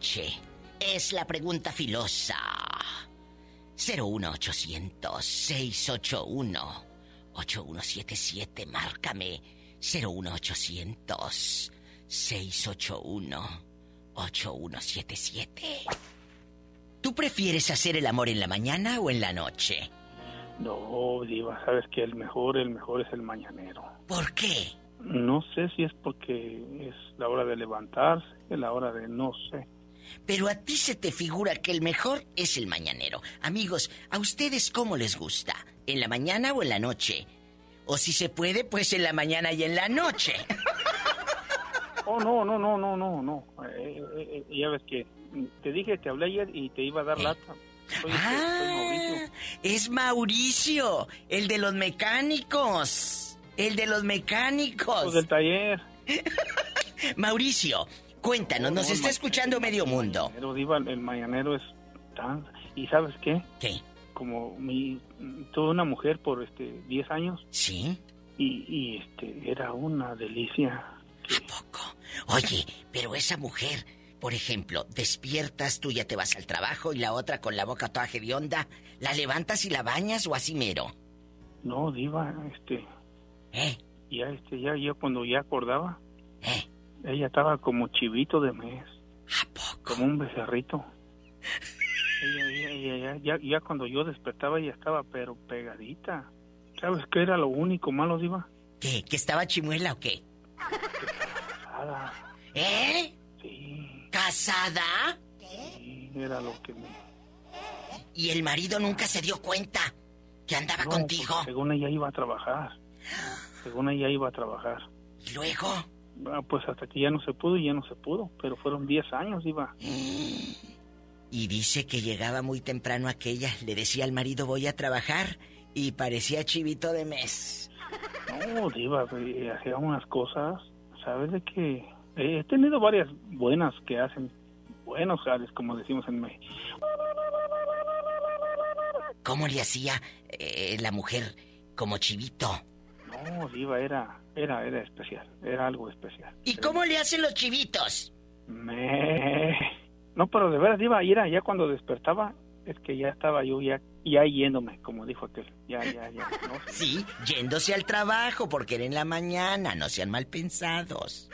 Noche? Es la pregunta filosa. 01800 681 8177, márcame 01800 681 8177. ¿Tú prefieres hacer el amor en la mañana o en la noche? No, Diva, sabes que el mejor, el mejor es el mañanero. ¿Por qué? No sé si es porque es la hora de levantarse, la hora de no sé. Pero a ti se te figura que el mejor es el mañanero. Amigos, ¿a ustedes cómo les gusta? ¿En la mañana o en la noche? O si se puede, pues en la mañana y en la noche. Oh, no, no, no, no, no, no. Eh, eh, eh, ya ves que te dije, te hablé ayer y te iba a dar lata. Soy, ah, soy Mauricio. es Mauricio, el de los mecánicos. El de los mecánicos. Los del taller. Mauricio, cuéntanos, No, nos no, está el escuchando medio mundo. Pero Diva, el mañanero es tan... ¿Y sabes qué? ¿Qué? Como mi... Tuve una mujer por este 10 años. Sí. Y, y este, era una delicia. Oye, pero esa mujer, por ejemplo, despiertas, tú ya te vas al trabajo y la otra con la boca toda onda, ¿la levantas y la bañas o así mero? No, Diva, este... ¿Eh? Ya, este, ya, ya cuando ya acordaba... ¿Eh? Ella estaba como chivito de mes. Como un becerrito. ella, ella, ella, ya, ya, ya cuando yo despertaba ella estaba pero pegadita. ¿Sabes qué era lo único malo, Diva? ¿Qué? ¿Que estaba chimuela o qué? Casada. ¿Eh? Sí. ¿Casada? Sí, era lo que me... ¿Y el marido nunca se dio cuenta que andaba No, contigo? según ella iba a trabajar. Según ella iba a trabajar. ¿Y luego? Ah, pues hasta que ya no se pudo y ya no se pudo. Pero fueron 10 años, Diva. Y dice que llegaba muy temprano aquella, le decía al marido voy a trabajar y parecía chivito de mes. No, Diva, eh, hacía unas cosas. ¿Sabes de qué? Eh, he tenido varias buenas que hacen buenos jales, como decimos en México. ¿Cómo le hacía eh, la mujer como chivito? No, Diva, era, era, era especial. Era algo especial. ¿Y cómo le hacen los chivitos? Me... No, pero de veras, Diva, y era ya cuando despertaba, es que ya estaba yo ya, ya yéndome, como dijo aquel. Ya, ya, ya. ¿no? Sí, yéndose al trabajo porque era en la mañana, no sean mal pensados.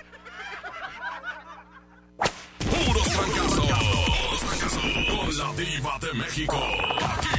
Puros fracasos. Puros fracasos. Con la diva de México. Aquí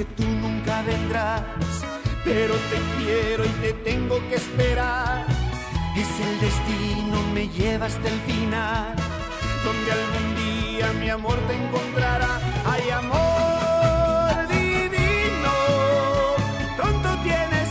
que tú nunca vendrás, pero te quiero y te tengo que esperar. Es el destino, me lleva hasta el final, donde algún día mi amor te encontrará. Hay amor divino, pronto tienes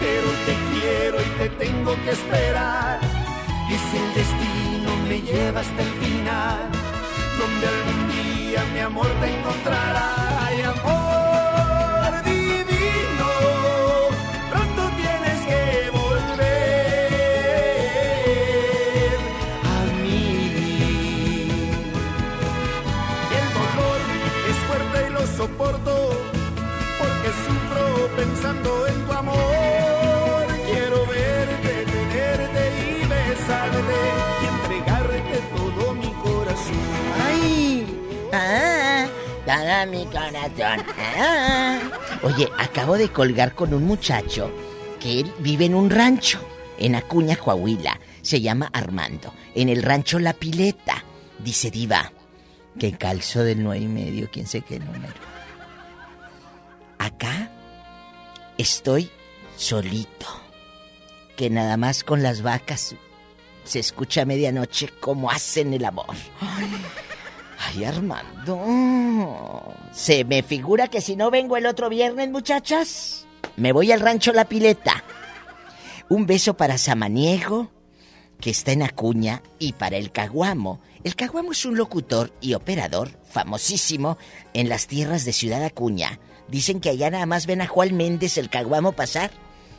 pero te quiero y te tengo que esperar. Y si el destino me lleva hasta el final, donde algún día mi amor te encontrará, amor. Pensando en tu amor. Quiero verte, tenerte y besarte y entregarte todo mi corazón. ¡Ay! ¡Ah! Todo mi corazón. ¡Ah! Oye, acabo de colgar con un muchacho que él vive en un rancho, en Acuña, Coahuila. Se llama Armando. En el rancho La Pileta. Dice Diva, que calzo del nueve y medio, quién sé qué número. Acá estoy solito. Que nada más con las vacas se escucha a medianoche cómo hacen el amor. Ay, ay, Armando. Se me figura que si no vengo el otro viernes, muchachas, me voy al rancho La Pileta. Un beso para Samaniego, que está en Acuña, y para el Caguamo. El Caguamo es un locutor y operador famosísimo en las tierras de Ciudad Acuña. Dicen que allá nada más ven a Juan Méndez el Caguamo pasar.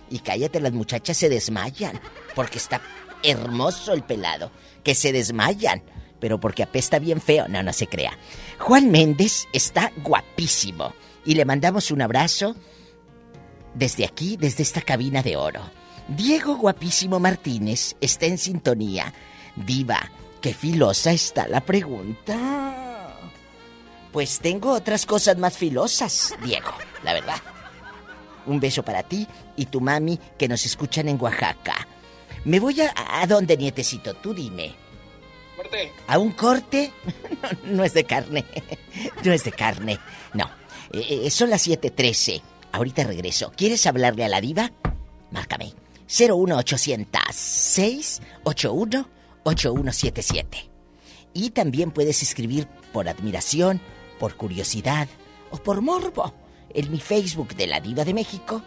Y cállate, las muchachas se desmayan. Porque está hermoso el pelado. Que se desmayan. Pero porque apesta bien feo. No, no se crea. Juan Méndez está guapísimo. Y le mandamos un abrazo desde aquí, desde esta cabina de oro. Diego Guapísimo Martínez está en sintonía. Diva, qué filosa está la pregunta. Pues tengo otras cosas más filosas, Diego, la verdad. Un beso para ti y tu mami que nos escuchan en Oaxaca. Me voy a... ¿A dónde, nietecito? Tú dime. ¿A un corte? no, no es de carne. no es de carne. No. Eh, eh, son las 7:13. Ahorita regreso. ¿Quieres hablarle a la diva? Márcame. 01800 681 8177. Y también puedes escribir por admiración, por curiosidad o por morbo en mi Facebook de la Diva de México.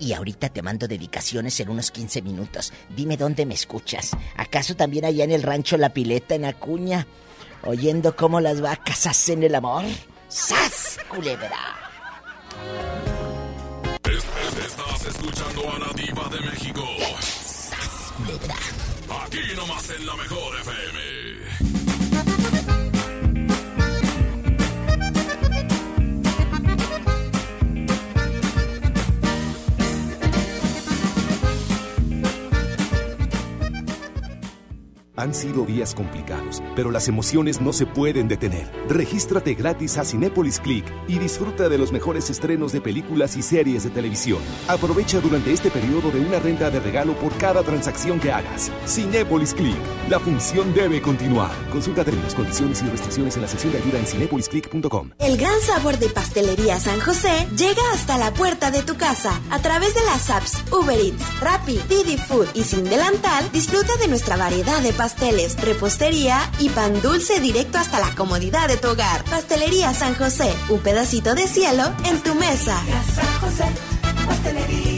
Y ahorita te mando dedicaciones en unos 15 minutos. Dime dónde me escuchas. ¿Acaso también allá en el rancho La Pileta en Acuña? Oyendo cómo las vacas hacen el amor. ¡Sas, culebra! Estás escuchando a la diva de México. Aquí nomás en la mejor FM. Han sido días complicados, pero las emociones no se pueden detener. Regístrate gratis a Cinépolis Click y disfruta de los mejores estrenos de películas y series de televisión. Aprovecha durante este periodo de una renta de regalo por cada transacción que hagas. Cinépolis Click. La función debe continuar. Consulta términos, condiciones y restricciones en la sección de ayuda en cinepolisclick.com. El gran sabor de pastelería San José llega hasta la puerta de tu casa. A través de las apps Uber Eats, Rappi, Didi Food y Sin Delantal, disfruta de nuestra variedad de pasteles, repostería y pan dulce directo hasta la comodidad de tu hogar. Pastelería San José, un pedacito de cielo en tu mesa. San José, pastelería.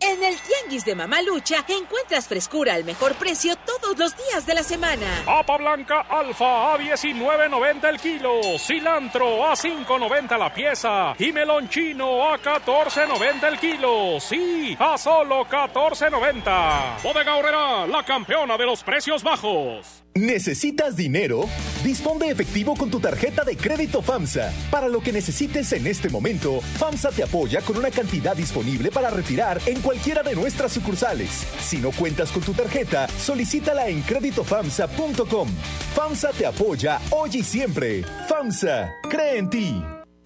En el Tianguis de Mamalucha encuentras frescura al mejor precio todos los días de la semana. Papa blanca alfa a 19.90 el kilo, cilantro a 5.90 la pieza y melón chino a 14.90 el kilo. Sí, a solo 14.90. Bodega Horrera, la campeona de los precios bajos. ¿Necesitas dinero? Dispón de efectivo con tu tarjeta de crédito FAMSA. Para lo que necesites en este momento, FAMSA te apoya con una cantidad disponible para retirar en cualquiera de nuestras sucursales. Si no cuentas con tu tarjeta, solicítala en créditofamsa.com. FAMSA te apoya hoy y siempre. FAMSA, cree en ti.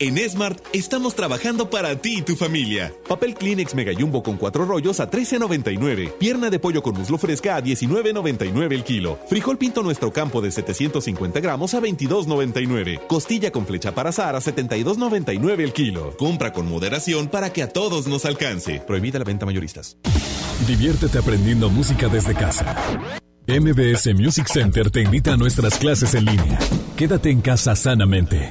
En Smart estamos trabajando para ti y tu familia. Papel Kleenex Mega Jumbo con cuatro rollos a 13.99. Pierna de pollo con muslo fresca a 19.99 el kilo. Frijol pinto nuestro campo de 750 gramos a 22.99. Costilla con flecha para azar a 72.99 el kilo. Compra con moderación para que a todos nos alcance. Prohibida la venta mayoristas. Diviértete aprendiendo música desde casa. MBS Music Center te invita a nuestras clases en línea. Quédate en casa sanamente.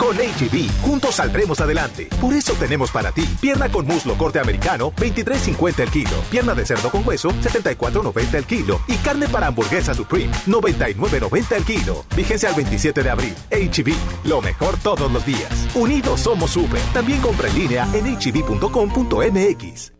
Con HB, juntos saldremos adelante. Por eso tenemos para ti pierna con muslo corte americano, 23.50 el kilo. Pierna de cerdo con hueso, 74.90 el kilo. Y carne para hamburguesa Supreme, 99.90 el kilo. Vigencia al 27 de abril. HB, lo mejor todos los días. Unidos somos super. También compra en línea en hb.com.mx.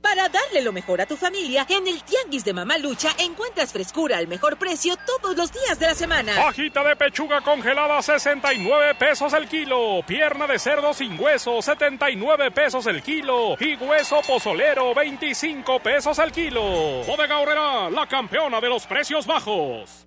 Para darle lo mejor a tu familia, en el Tianguis de Mamá Lucha encuentras frescura al mejor precio todos los días de la semana. Fajita de pechuga congelada, 69 pesos el kilo. Pierna de cerdo sin hueso, 79 pesos el kilo. Y hueso pozolero, 25 pesos el kilo. Bodega Horrera, la campeona de los precios bajos.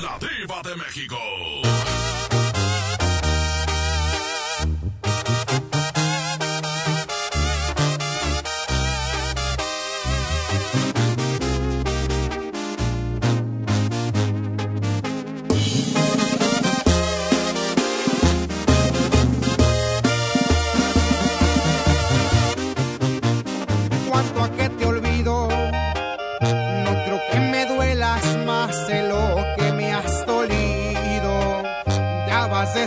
la diva de México.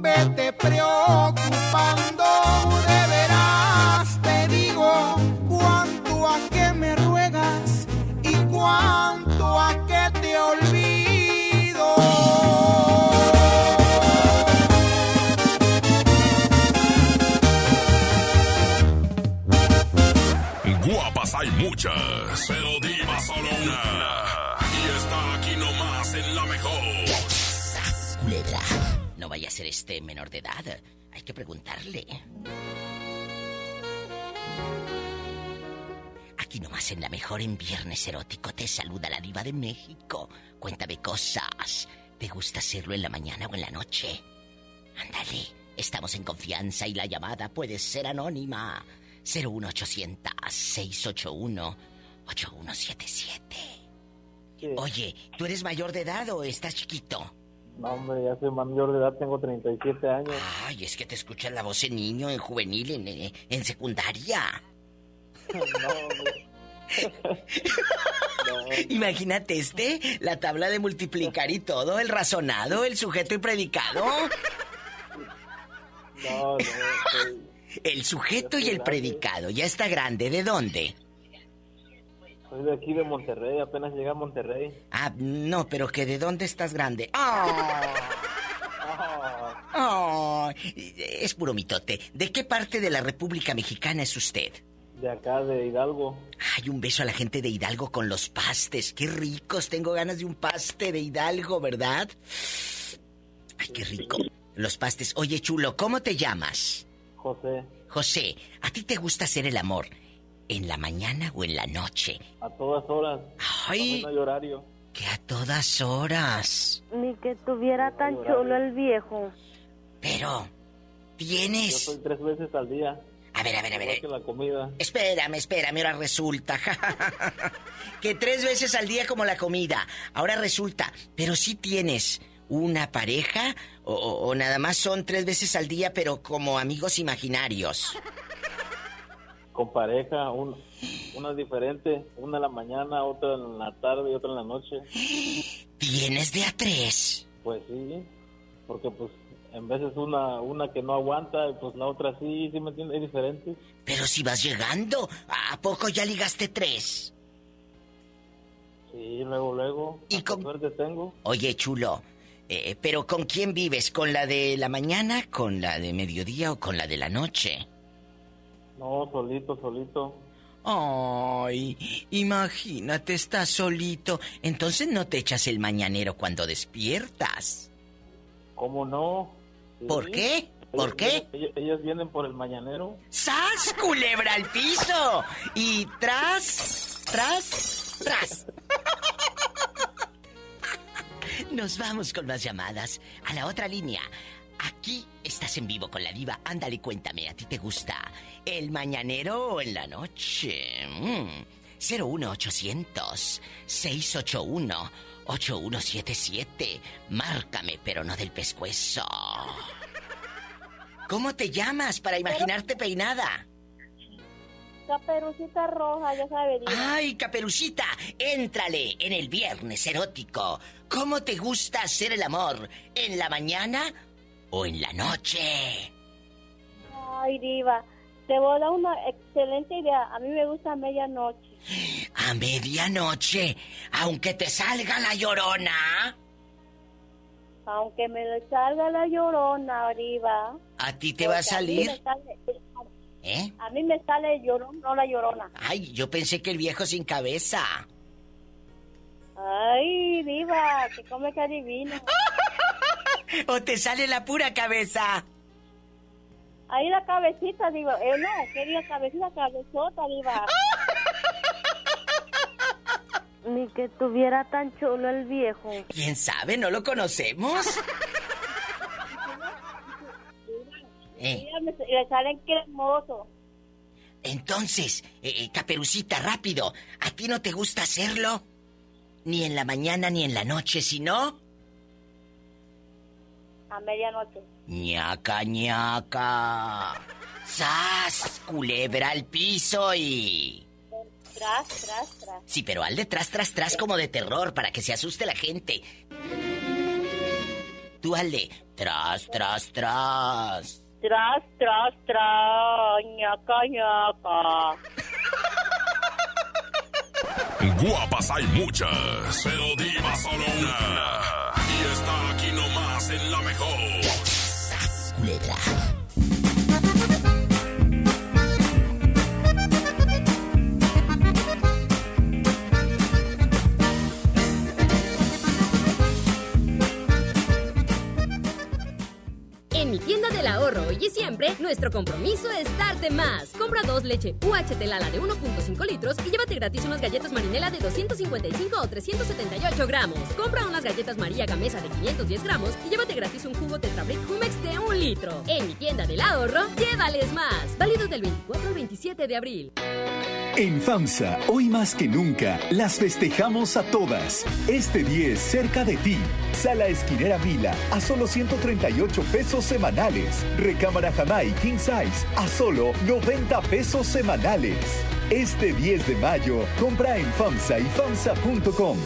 Vete preocupando. No vaya a ser este menor de edad. Hay que preguntarle. Aquí nomás en la mejor en Viernes Erótico te saluda la diva de México. Cuéntame cosas. ¿Te gusta hacerlo en la mañana o en la noche? Ándale, estamos en confianza y la llamada puede ser anónima. 01800 681 8177. Oye, ¿tú eres mayor de edad o estás chiquito? No, hombre, ya soy mayor de edad, tengo 37 años. Ay, es que te escuchas la voz en niño, en juvenil, en, en- en secundaria. Imagínate este, la tabla de multiplicar y todo, el razonado, el sujeto y predicado. No, no, El sujeto y el predicado, ya está grande, ¿de dónde? Soy de aquí de Monterrey, apenas llegué a Monterrey. Ah, no, pero que de dónde estás grande. ¡Ah! ¡Ah! Es puro mitote. ¿De qué parte de la República Mexicana es usted? De acá, de Hidalgo. Ay, un beso a la gente de Hidalgo con los pastes. Qué ricos. Tengo ganas de un paste de Hidalgo, ¿verdad? Ay, qué rico. Los pastes. Oye, chulo, ¿cómo te llamas? José, José, ¿a ti te gusta hacer el amor? ¿En la mañana o en la noche? a todas horas. Ay. No hay horario. Que a todas horas. Ni que tuviera tan chulo el viejo. Pero, Yo tienes... soy tres veces al día. A ver, a ver, a ver. Que la comida. Espérame, espérame, ahora resulta. que tres veces al día como la comida. Ahora resulta. Pero si tienes una pareja o, o- o nada más son tres veces al día pero como amigos imaginarios. Con pareja, un, una diferente. Una en la mañana, otra en la tarde y otra en la noche. ¿Tienes de a tres? Pues sí, porque pues en veces una una que no aguanta y pues la otra sí, sí me entiendes, es diferente. Pero si vas llegando, ¿a poco ya ligaste tres? Sí, luego, luego. ¿Y con suerte tengo? Oye, chulo, eh, pero ¿con quién vives? ¿Con la de la mañana, con la de mediodía o con la de la noche? No, solito, solito. Ay, imagínate, estás solito. Entonces no te echas el mañanero cuando despiertas. ¿Cómo no? ¿Por qué? ¿Por qué? Ellos, ellos vienen por el mañanero. ¡Sas, culebra al piso! Y tras, tras, tras. Nos vamos con más llamadas a la otra línea. Aquí estás en vivo con la diva. Ándale, cuéntame, ¿a ti te gusta el mañanero o en la noche? Mm. 01800 681 8177. Márcame, pero no del pescuezo. ¿Cómo te llamas para imaginarte peinada? Caperucita roja, ya sabes. Ay, caperucita, éntrale en el viernes erótico. ¿Cómo te gusta hacer el amor? ¿En la mañana o en la noche? Ay, diva, te voy a dar una excelente idea. A mí me gusta a medianoche. A medianoche, aunque te salga la llorona. Aunque me le salga la llorona, diva. ¿A ti te va a Porque a mí salir? sale- ¿Eh? A mí me sale el llorón, no la llorona. Ay, yo pensé que el viejo sin cabeza. Ay, diva, que come que adivina. ¿O te sale la pura cabeza? Ahí la cabecita, diva. Eh, no, quería cabecita, cabezota, diva. Ni que tuviera tan chulo el viejo. ¿Quién sabe? ¿No lo conocemos? Eh, le salen cremoso. entonces, eh, eh, Caperucita, rápido. ¿A ti no te gusta hacerlo? Ni en la mañana ni en la noche, sino... A medianoche. ñaca, ñaca. ¡Sas! Culebra al piso y... Tras, tras, tras. Sí, pero al de tras, tras, tras como de terror para que se asuste la gente. Tú al de tras, tras, tras. Tras, tras, tras. ñaca, ñaca. Guapas hay muchas, pero diva solo una. En la mejor. En mi tienda del ahorro hoy y siempre, nuestro compromiso es darte más. Compra dos leche UHT Lala de 1.5 litros y llévate gratis unas galletas marinela de 255 o 378 gramos. Compra unas galletas María Gamesa de 510 gramos y llévate gratis un jugo Tetra Brick Humex de 1 litro. En mi tienda del ahorro, llévales más. Válido del 24 al 27 de abril. En FAMSA, hoy más que nunca, las festejamos a todas. Este 10 cerca de ti. Sala Esquinera Vila a solo 138 pesos semanales. Recámara Jamai King Size a solo 90 pesos semanales. Este 10 de mayo, compra en FAMSA y FAMSA.com.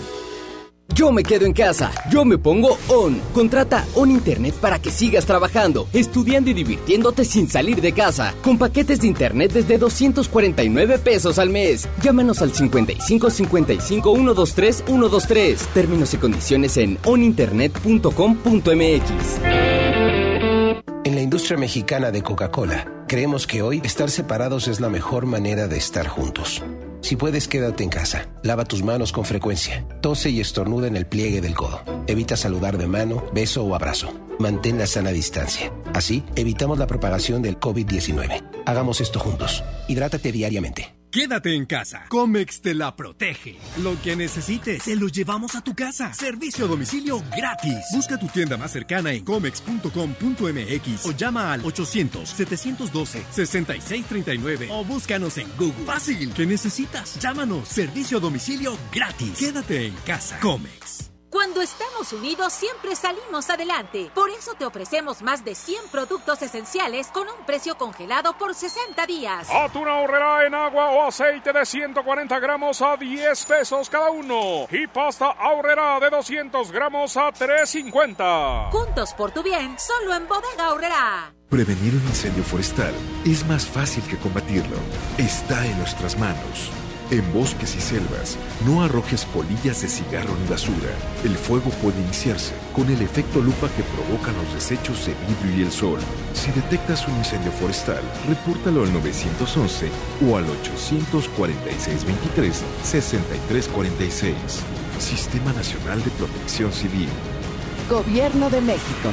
Yo me quedo en casa, yo me pongo ON. Contrata ON Internet para que sigas trabajando, estudiando y divirtiéndote sin salir de casa. Con paquetes de Internet desde 249 pesos al mes. Llámanos al 55 55 123 123. Términos y condiciones en oninternet.com.mx. En la industria mexicana de Coca-Cola, creemos que hoy estar separados es la mejor manera de estar juntos. Si puedes, quédate en casa. Lava tus manos con frecuencia. Tose y estornuda en el pliegue del codo. Evita saludar de mano, beso o abrazo. Mantén la sana distancia. Así, evitamos la propagación del COVID-19. Hagamos esto juntos. Hidrátate diariamente. Quédate en casa. Comex te la protege. Lo que necesites, te lo llevamos a tu casa. Servicio a domicilio gratis. Busca tu tienda más cercana en comex.com.mx o llama al 800-712-6639 o búscanos en Google. Fácil, ¿qué necesitas? Llámanos. Servicio a domicilio gratis. Quédate en casa. Comex. Cuando estamos unidos siempre salimos adelante. Por eso te ofrecemos más de 100 productos esenciales con un precio congelado por 60 días. Atún ahorrará en agua o aceite de 140 gramos a 10 pesos cada uno. Y pasta ahorrará de 200 gramos a 3.50. Juntos por tu bien, solo en Bodega Ahorrará. Prevenir un incendio forestal es más fácil que combatirlo. Está en nuestras manos. En bosques y selvas, no arrojes polillas de cigarro ni basura. El fuego puede iniciarse con el efecto lupa que provocan los desechos de vidrio y el sol. Si detectas un incendio forestal, repórtalo al 911 o al 846-23-6346. Sistema Nacional de Protección Civil. Gobierno de México.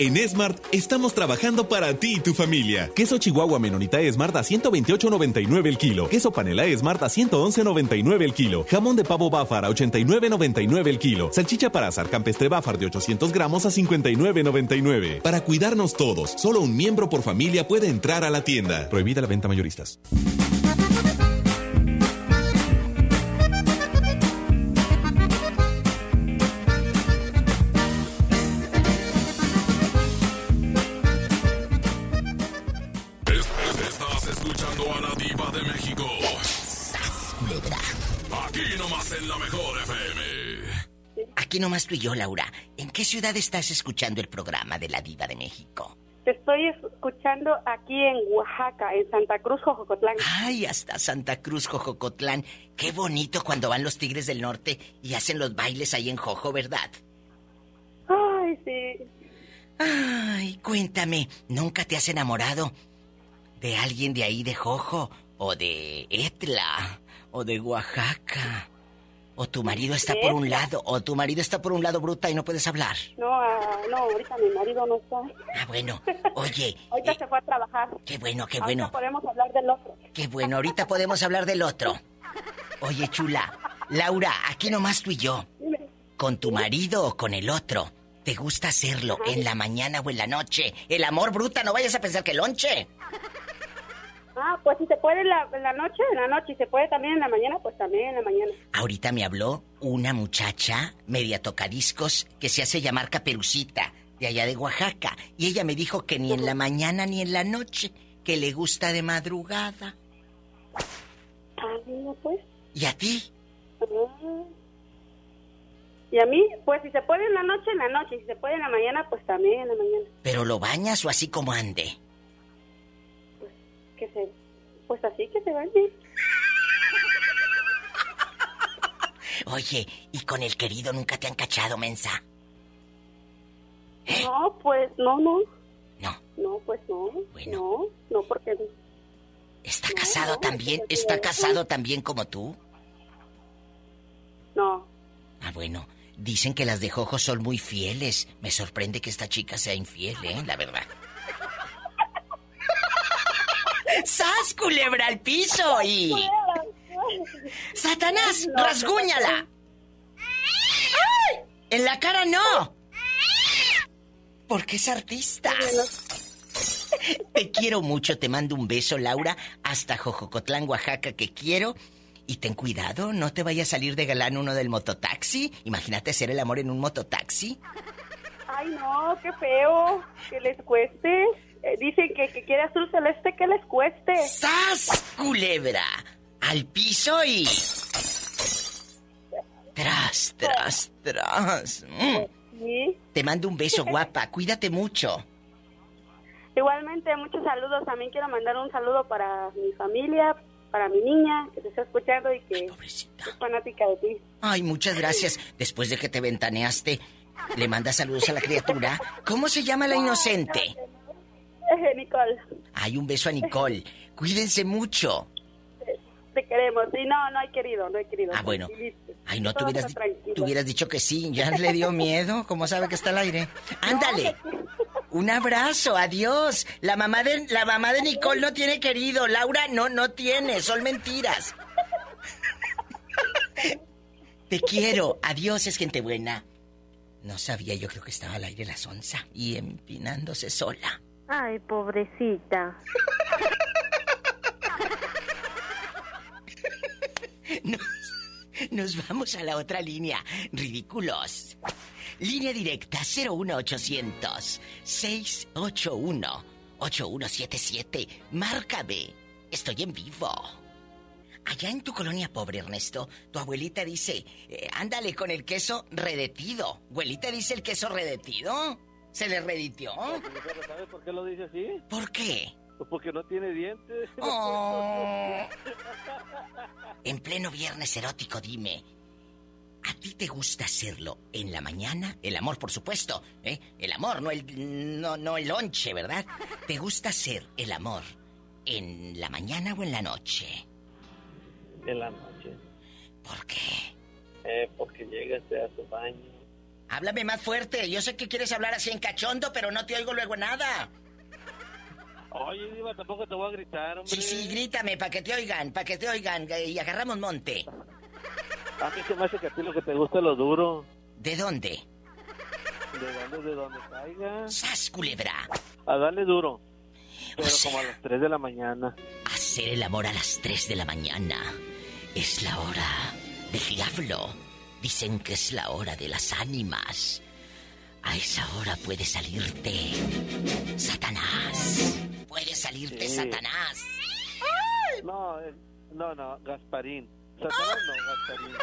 En Smart estamos trabajando para ti y tu familia. Queso Chihuahua Menonita Smart a 128.99 el kilo. Queso Panela Smart a 111.99 el kilo. Jamón de pavo Bafar a 89.99 el kilo. Salchicha para azar campestre Bafar de 800 gramos a 59.99. Para cuidarnos todos, solo un miembro por familia puede entrar a la tienda. Prohibida la venta mayoristas. Aquí nomás tú y yo, Laura. ¿En qué ciudad estás escuchando el programa de la Diva de México? Te estoy escuchando aquí en Oaxaca, en Santa Cruz, Jojocotlán. Ay, hasta Santa Cruz, Jojocotlán. Qué bonito cuando van los Tigres del Norte y hacen los bailes ahí en Jojo, ¿verdad? Ay, sí. Ay, cuéntame, ¿nunca te has enamorado de alguien de ahí de Jojo? ¿O de Etla? ¿O de Oaxaca? ¿O tu marido está por un lado? ¿O tu marido está por un lado bruta y no puedes hablar? No, ah, no, ahorita mi marido no está. Ah, bueno. Oye, Ahorita se fue a trabajar. qué bueno, qué Ahorita bueno. podemos hablar del otro. Qué bueno, ahorita podemos hablar del otro. Oye, chula, Laura, aquí nomás tú y yo. ¿Con tu marido o con el otro? ¿Te gusta hacerlo en la mañana o en la noche? El amor bruta, no vayas a pensar que lonche. Ah, pues si se puede en la, en la noche, en la noche. Y se puede también en la mañana, pues también en la mañana. Ahorita me habló una muchacha media tocadiscos que se hace llamar Caperucita, de allá de Oaxaca. Y ella me dijo que ni en la mañana ni en la noche, que le gusta de madrugada. Ah, mira, pues. ¿Y a ti? Ah. Y a mí, pues si se puede en la noche, en la noche. Y si se puede en la mañana, pues también en la mañana. ¿Pero lo bañas o así como ande? Que se... Pues así que se bañe. Oye, ¿y con el querido nunca te han cachado, mensa? No, pues no, no. No. No, pues no. No, no, porque... ¿Está casado también? ¿Está casado también como tú? No. Ah, bueno. Dicen que las de Jojo son muy fieles. Me sorprende que esta chica sea infiel, ¿eh? La verdad. ¡Sas, culebra al piso! Y... ¡Satanás, rasguñala! ¡En la cara no! Porque es artista. Te quiero mucho, te mando un beso, Laura, hasta Jojocotlán, Oaxaca, que quiero. Y ten cuidado, no te vaya a salir de galán uno del mototaxi. Imagínate hacer el amor en un mototaxi. Ay, no, qué feo. Que les cueste. Eh, dicen que, que quiere azul celeste, que les cueste. ¡Sas, culebra! Al piso y... Tras, tras, tras. Mm. Sí. Te mando un beso, guapa. Cuídate mucho. Igualmente, muchos saludos. También quiero mandar un saludo para mi familia, para mi niña, que te está escuchando y que es fanática de ti. Ay, muchas gracias. Después de que te ventaneaste, le manda saludos a la criatura. ¿Cómo se llama la inocente? Eh, Nicole, Ay, un beso a Nicole. Cuídense mucho. te queremos. Sí, no, no he querido, no he querido. Ah, bueno. Ay, no, tú hubieras, tú hubieras dicho que sí. Ya le dio miedo. ¿Cómo sabe que está al aire? Ándale. Un abrazo, adiós. La mamá de la mamá de Nicole no tiene querido. Laura no, no tiene. Son mentiras. Te quiero. Adiós, es gente buena. No sabía, yo creo que estaba al aire la sonza y empinándose sola. Ay, pobrecita. Nos, nos vamos a la otra línea. Ridículos. Línea directa 01800 681 8177. Márcame. Estoy en vivo. Allá en tu colonia pobre, Ernesto, tu abuelita dice, eh, ándale con el queso redetido. ¿Abuelita dice el queso redetido? ¿Se le reditió? ¿Sabes por qué lo dice así? ¿Por qué? Pues porque no tiene dientes. Oh. En pleno viernes erótico, dime. ¿A ti te gusta hacerlo en la mañana? El amor, por supuesto, ¿eh? El amor, no el, no, no el lonche, ¿verdad? ¿Te gusta hacer el amor en la mañana o en la noche? En la noche. ¿Por qué? Eh, porque llegas a tu baño. Háblame más fuerte. Yo sé que quieres hablar así en cachondo, pero no te oigo luego nada. Oye, Diva, tampoco te voy a gritar, hombre. Sí, sí, grítame para que te oigan, para que te oigan eh, y agarramos monte. A mí se me hace que a ti lo que te gusta es lo duro. ¿De dónde? De dónde, de donde caiga. ¡Sas, culebra! A darle duro. Pero como a las 3 de la mañana. Hacer el amor a las 3 de la mañana es la hora del diablo. Dicen que es la hora de las ánimas. A esa hora puede salirte Satanás. Puede salirte Sí. Satanás. No, eh, no, no, Gasparín. Satanás no, Gasparín.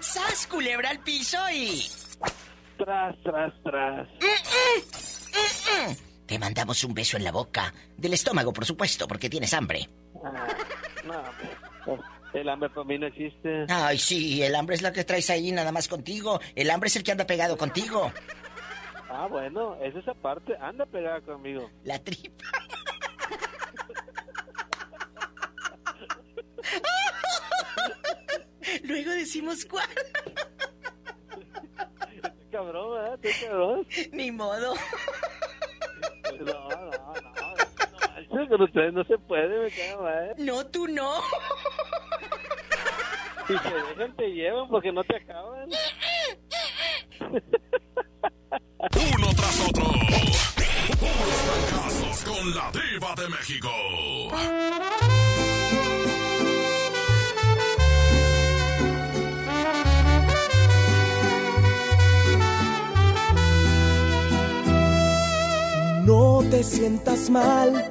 ¡Sas, culebra al piso y... Tras, tras, tras. Te mandamos un beso en la boca. Del estómago, por supuesto, porque tienes hambre. Ah, no. El hambre para mí no existe. Ay, sí, el hambre es la que traes ahí nada más contigo. El hambre es el que anda pegado contigo. Ah, bueno, es esa parte. Anda pegada conmigo. La tripa. Luego decimos cuál. Cabrón, ¿verdad? Qué cabrón. Ni modo. No, no, no. no, Con ustedes no se puede, me cago mal. No, tú no. Si se dejan, te llevan porque no te acaban. Uno tras otro. Puros fracasos con la diva de México. No te sientas mal,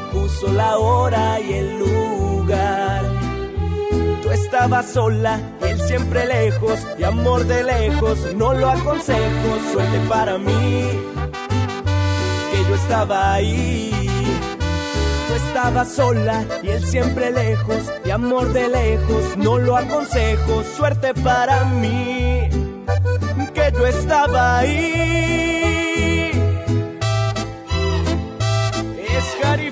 puso la hora y el lugar. Tú estabas sola, él siempre lejos, y amor de lejos, no lo aconsejo, suerte para mí, que yo estaba ahí. Tú estabas sola y él siempre lejos, y amor de lejos, no lo aconsejo, suerte para mí, que yo estaba ahí. Es Harry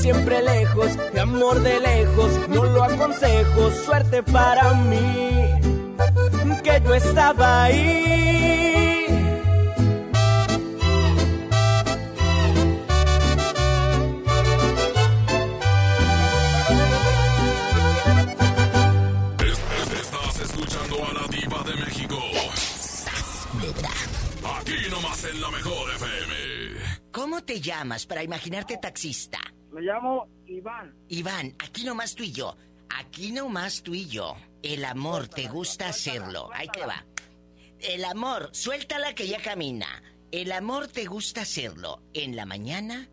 siempre lejos, de amor de lejos, no lo aconsejo, suerte para mí, que yo estaba ahí. Estás escuchando a la diva de México. Aquí nomás en la mejor FM. ¿Cómo te llamas para imaginarte taxista? Me llamo Iván. Iván, aquí nomás tú y yo. Aquí nomás tú y yo. El amor te gusta hacerlo. Ahí te va. El amor, suéltala que ya camina. El amor te gusta hacerlo en la mañana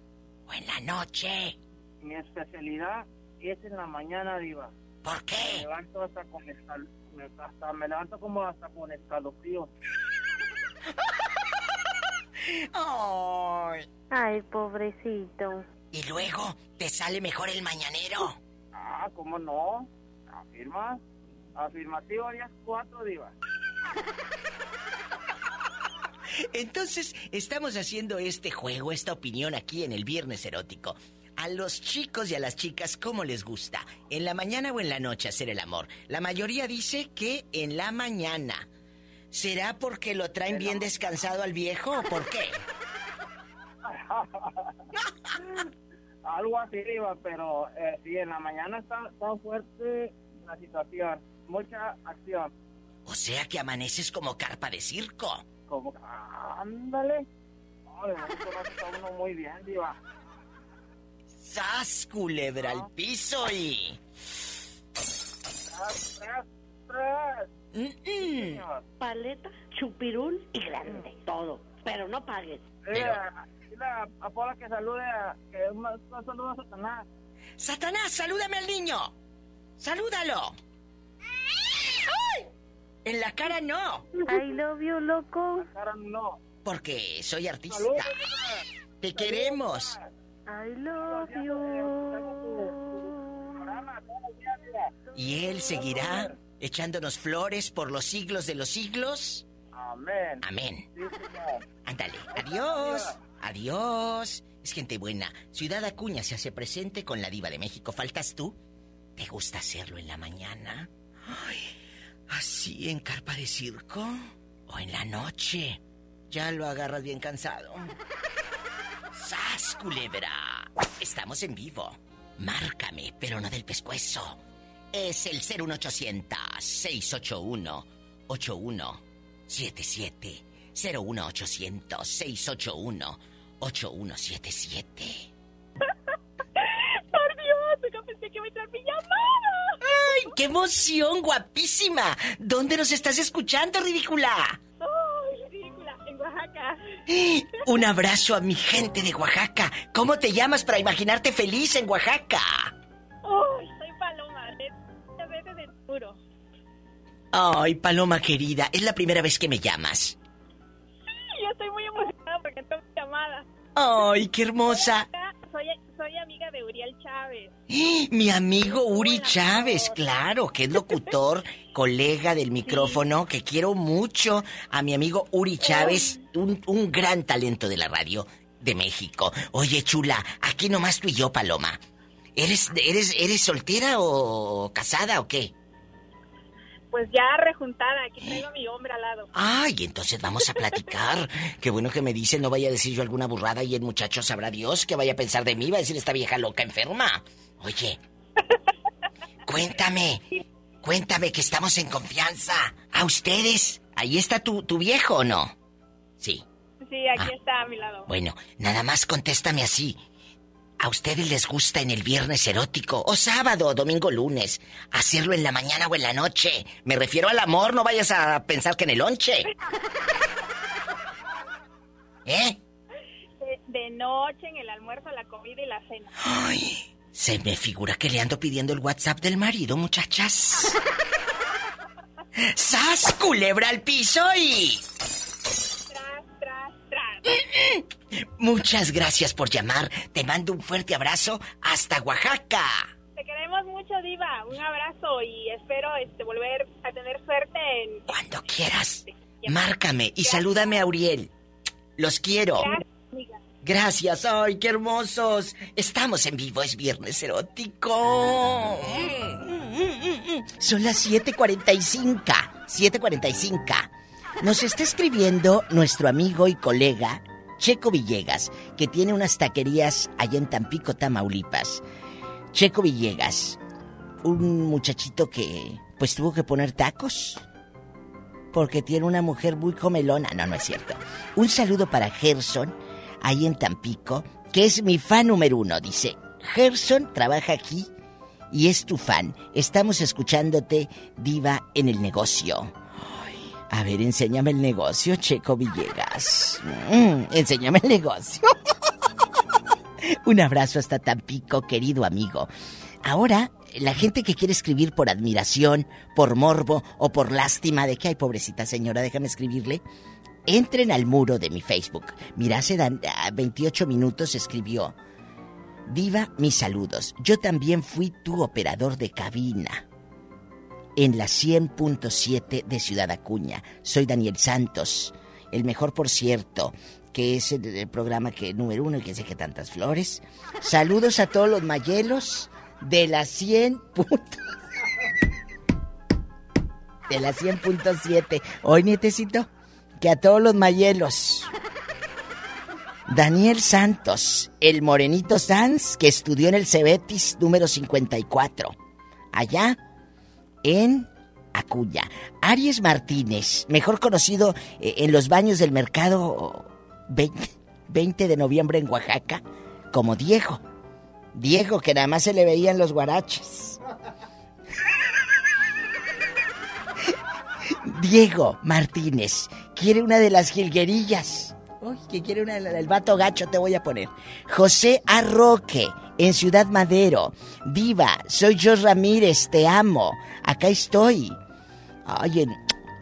o en la noche. Mi especialidad es en la mañana, Diva. ¿Por qué? Me levanto hasta con escal... me, hasta, me levanto como hasta con escalofrío. Ay. Ay, pobrecito. Y luego te sale mejor el mañanero. Ah, ¿cómo no? Afirma. Afirmativo, días cuatro, Diva. Entonces, estamos haciendo este juego, esta opinión aquí en el Viernes Erótico. A los chicos y a las chicas, ¿cómo les gusta? ¿En la mañana o en la noche hacer el amor? La mayoría dice que en la mañana. ¿Será porque lo traen bien descansado al viejo o por qué? Algo así, Diva, pero eh, sí, en la mañana está, está fuerte la situación. Mucha acción. O sea que amaneces como carpa de circo. Como, ándale. No, de no está uno muy bien, Diva. ¡Sas, culebra al piso y... Tras, tras, tras. Mm, Paleta, chupirul y grande. Todo. Pero no pagues. Dile a- dile a, a Paula que salude a, que un, un saludo a Satanás. Satanás, salúdame al niño. Salúdalo. ¡Ay! En la cara no. I love you, loco. Cara no. Porque soy artista. Te queremos. I love you. ¿Y él seguirá echándonos flores por los siglos de los siglos? Amén. Amén. Ándale. Adiós. Adiós. Es gente buena. Ciudad Acuña se hace presente con la diva de México. ¿Faltas tú? ¿Te gusta hacerlo en la mañana? Ay, ¿Así en carpa de circo? ¿O en la noche? Ya lo agarras bien cansado. ¡Sas, culebra! Estamos en vivo. Márcame, pero no del pescuezo. Es el 01800-681-8177. 01800-681-8177. Por Dios, nunca pensé que me traer mi llamada. ¡Ay, qué emoción, guapísima! ¿Dónde nos estás escuchando, ridícula? Ay, ridícula, en Oaxaca. Un abrazo a mi gente de Oaxaca. ¿Cómo te llamas para imaginarte feliz en Oaxaca? Ay, soy Paloma, de de puro. Ay, Paloma querida, es la primera vez que me llamas. Yo estoy muy Ay, qué hermosa. Soy, soy amiga de Uriel Chávez. Mi amigo Uri Chávez, claro, que es locutor, colega del micrófono, que quiero mucho a mi amigo Uri Chávez, un, un gran talento de la radio de México. Oye, chula, aquí nomás tú y yo, Paloma. ¿Eres, eres, eres soltera o casada o qué? Pues ya rejuntada, aquí traigo a mi hombre al lado. Ay, entonces vamos a platicar. Qué bueno que me dicen, no vaya a decir yo alguna burrada y el muchacho sabrá Dios que vaya a pensar de mí, va a decir esta vieja loca enferma. Oye, cuéntame, cuéntame que estamos en confianza. ¿A ustedes? ¿Ahí está tu, tu viejo o no? Sí. Sí, aquí está a mi lado. Bueno, nada más contéstame así. ¿A ustedes les gusta en el viernes erótico o sábado, domingo, lunes? ¿Hacerlo en la mañana o en la noche? Me refiero al amor, no vayas a pensar que en el lonche. ¿Eh? De, de noche, en el almuerzo, la comida y la cena. Ay, se me figura que le ando pidiendo el WhatsApp del marido, muchachas. ¡Sas, culebra al piso y... Muchas gracias por llamar. Te mando un fuerte abrazo hasta Oaxaca. Te queremos mucho, Diva. Un abrazo y espero este, volver a tener suerte en... Cuando quieras. Márcame y salúdame a Uriel. Los quiero. Gracias, amiga. Gracias, ay, qué hermosos. Estamos en vivo, es viernes erótico. Son las 7:45. 7:45. Nos está escribiendo nuestro amigo y colega Checo Villegas, que tiene unas taquerías allá en Tampico, Tamaulipas. Checo Villegas, un muchachito que pues tuvo que poner tacos porque tiene una mujer muy comelona. No, no es cierto. Un saludo para Gerson, ahí en Tampico, que es mi fan número uno. Dice, Gerson trabaja aquí y es tu fan. Estamos escuchándote, diva, en el negocio. A ver, enséñame el negocio, Checo Villegas. Mm, enséñame el negocio. Un abrazo hasta Tampico, querido amigo. Ahora, la gente que quiere escribir por admiración, por morbo o por lástima de que hay pobrecita señora, déjame escribirle. Entren al muro de mi Facebook. Mira, hace 28 minutos escribió. Diva, mis saludos. Yo también fui tu operador de cabina. En la 100.7 de Ciudad Acuña. Soy Daniel Santos. El mejor, por cierto, que es el, programa que número uno y que sé que tantas flores. Saludos a todos los mayelos de la 100. De la 100.7. Hoy, nietecito, que a todos los mayelos. Daniel Santos, el morenito Sanz, que estudió en el Cebetis número 54. Allá en Acuña. Aries Martínez, mejor conocido eh, en los baños del mercado 20, de noviembre en Oaxaca, como Diego. Diego, que nada más se le veían los guaraches. Diego Martínez quiere una de las jilguerillas. Uy, que quiere una del vato gacho, te voy a poner. José Arroque, en Ciudad Madero. Diva, soy yo Ramírez, te amo. Acá estoy. Ay,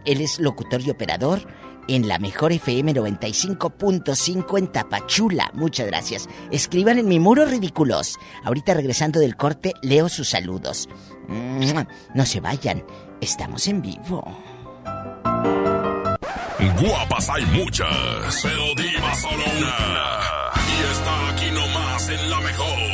él es locutor y operador en la mejor FM 95.5 en Tapachula. Muchas gracias. Escriban en mi muro ridículos. Ahorita regresando del corte, leo sus saludos. No se vayan, estamos en vivo. Guapas hay muchas, pero diva solo una. Y está aquí nomás en la mejor.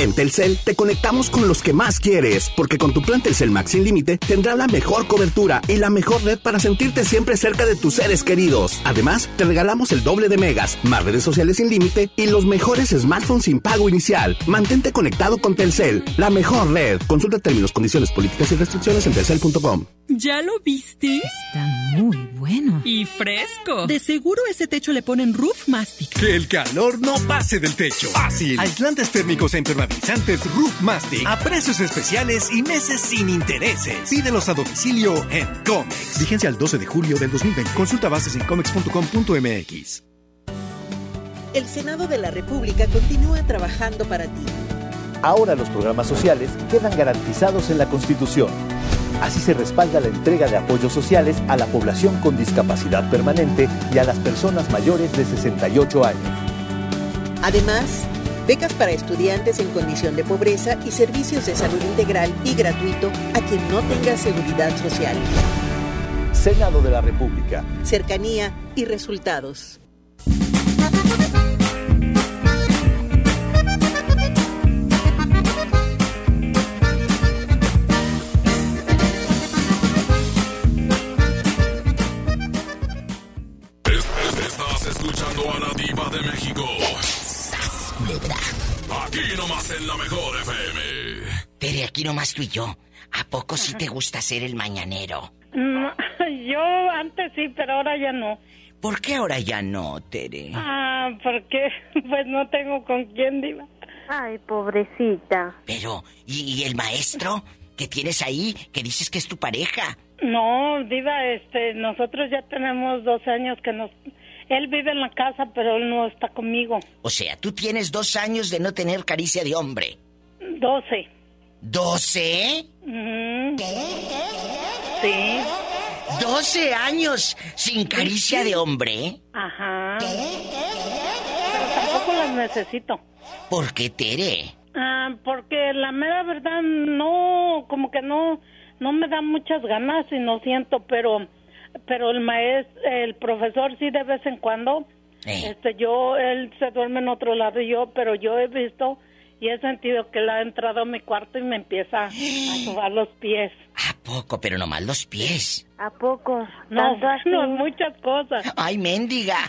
En Telcel te conectamos con los que más quieres, porque con tu plan Telcel Max sin límite tendrás la mejor cobertura y la mejor red para sentirte siempre cerca de tus seres queridos. Además, te regalamos el doble de megas, más redes sociales sin límite y los mejores smartphones sin pago inicial. Mantente conectado con Telcel, la mejor red. Consulta términos, condiciones, políticas y restricciones en telcel.com. ¿Ya lo viste? Está muy bueno. Y fresco. De seguro ese techo le ponen roof mastic. Que el calor no pase del techo. Fácil. Aislantes térmicos e Roof Mastic. A precios especiales y meses sin intereses. Pídelos a domicilio en Comex. Vigencia al 12 de julio del 2020. Consulta bases en comex.com.mx. El Senado de la República continúa trabajando para ti. Ahora los programas sociales quedan garantizados en la Constitución Así se respalda la entrega de apoyos sociales a la población con discapacidad permanente y a las personas mayores de 68 años. Además, becas para estudiantes en condición de pobreza y servicios de salud integral y gratuito a quien no tenga seguridad social. Senado de la República. Cercanía y resultados. Aquí nomás en la mejor FM. Tere, aquí nomás tú y yo. ¿A poco sí te gusta ser el mañanero? No, yo antes sí, pero ahora ya no. ¿Por qué ahora ya no, Tere? Ah, porque pues no tengo con quién, Diva. Ay, pobrecita. Pero, ¿y, y el maestro que tienes ahí, que dices que es tu pareja? No, Diva, este, nosotros ya tenemos dos años que nos... Él vive en la casa, pero él no está conmigo. O sea, tú tienes dos años de no tener caricia de hombre. Doce. ¿Doce? Sí. ¿Doce años sin caricia de hombre? Ajá. Pero tampoco las necesito. ¿Por qué, Tere? Ah, porque la mera verdad no, como que no, no me da muchas ganas y no siento, pero, pero el maestro, el profesor sí de vez en cuando, este, yo, él se duerme en otro lado y yo, pero yo he visto y he sentido que él ha entrado a mi cuarto y me empieza a sobar los pies. ¿A poco? Pero nomás los pies. ¿A poco? No, no, muchas cosas. ¡Ay, mendiga!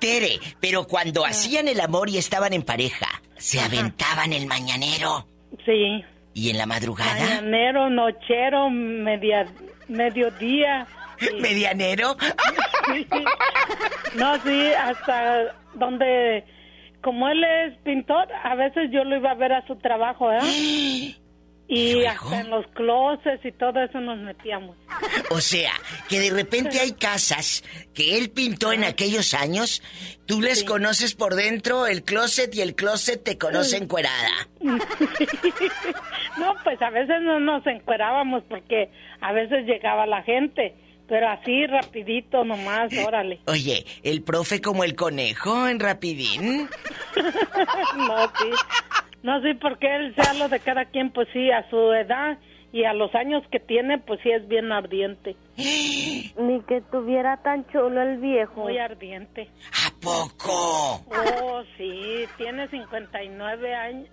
Tere, pero cuando hacían el amor y estaban en pareja, ¿se aventaban el mañanero? Sí. ¿Y en la madrugada? Mañanero, nochero, media, mediodía. ¿Medianero? No, sí, hasta donde, como él es pintor, a veces yo lo iba a ver a su trabajo, ¿eh? Y hasta en los closets y todo eso nos metíamos. O sea, que de repente hay casas que él pintó en aquellos años, tú les conoces por dentro el closet y el closet te conoce encuerada. No, pues a veces no nos encuerábamos porque a veces llegaba la gente, pero así rapidito nomás, órale. Oye, ¿el profe como el conejo en Rapidín? No, sí. No, sí, porque él sea lo de cada quien, pues sí, a su edad y a los años que tiene, pues sí es bien ardiente. Ni que tuviera tan chulo el viejo. Muy ardiente. ¿A poco? Oh, sí, tiene 59 años.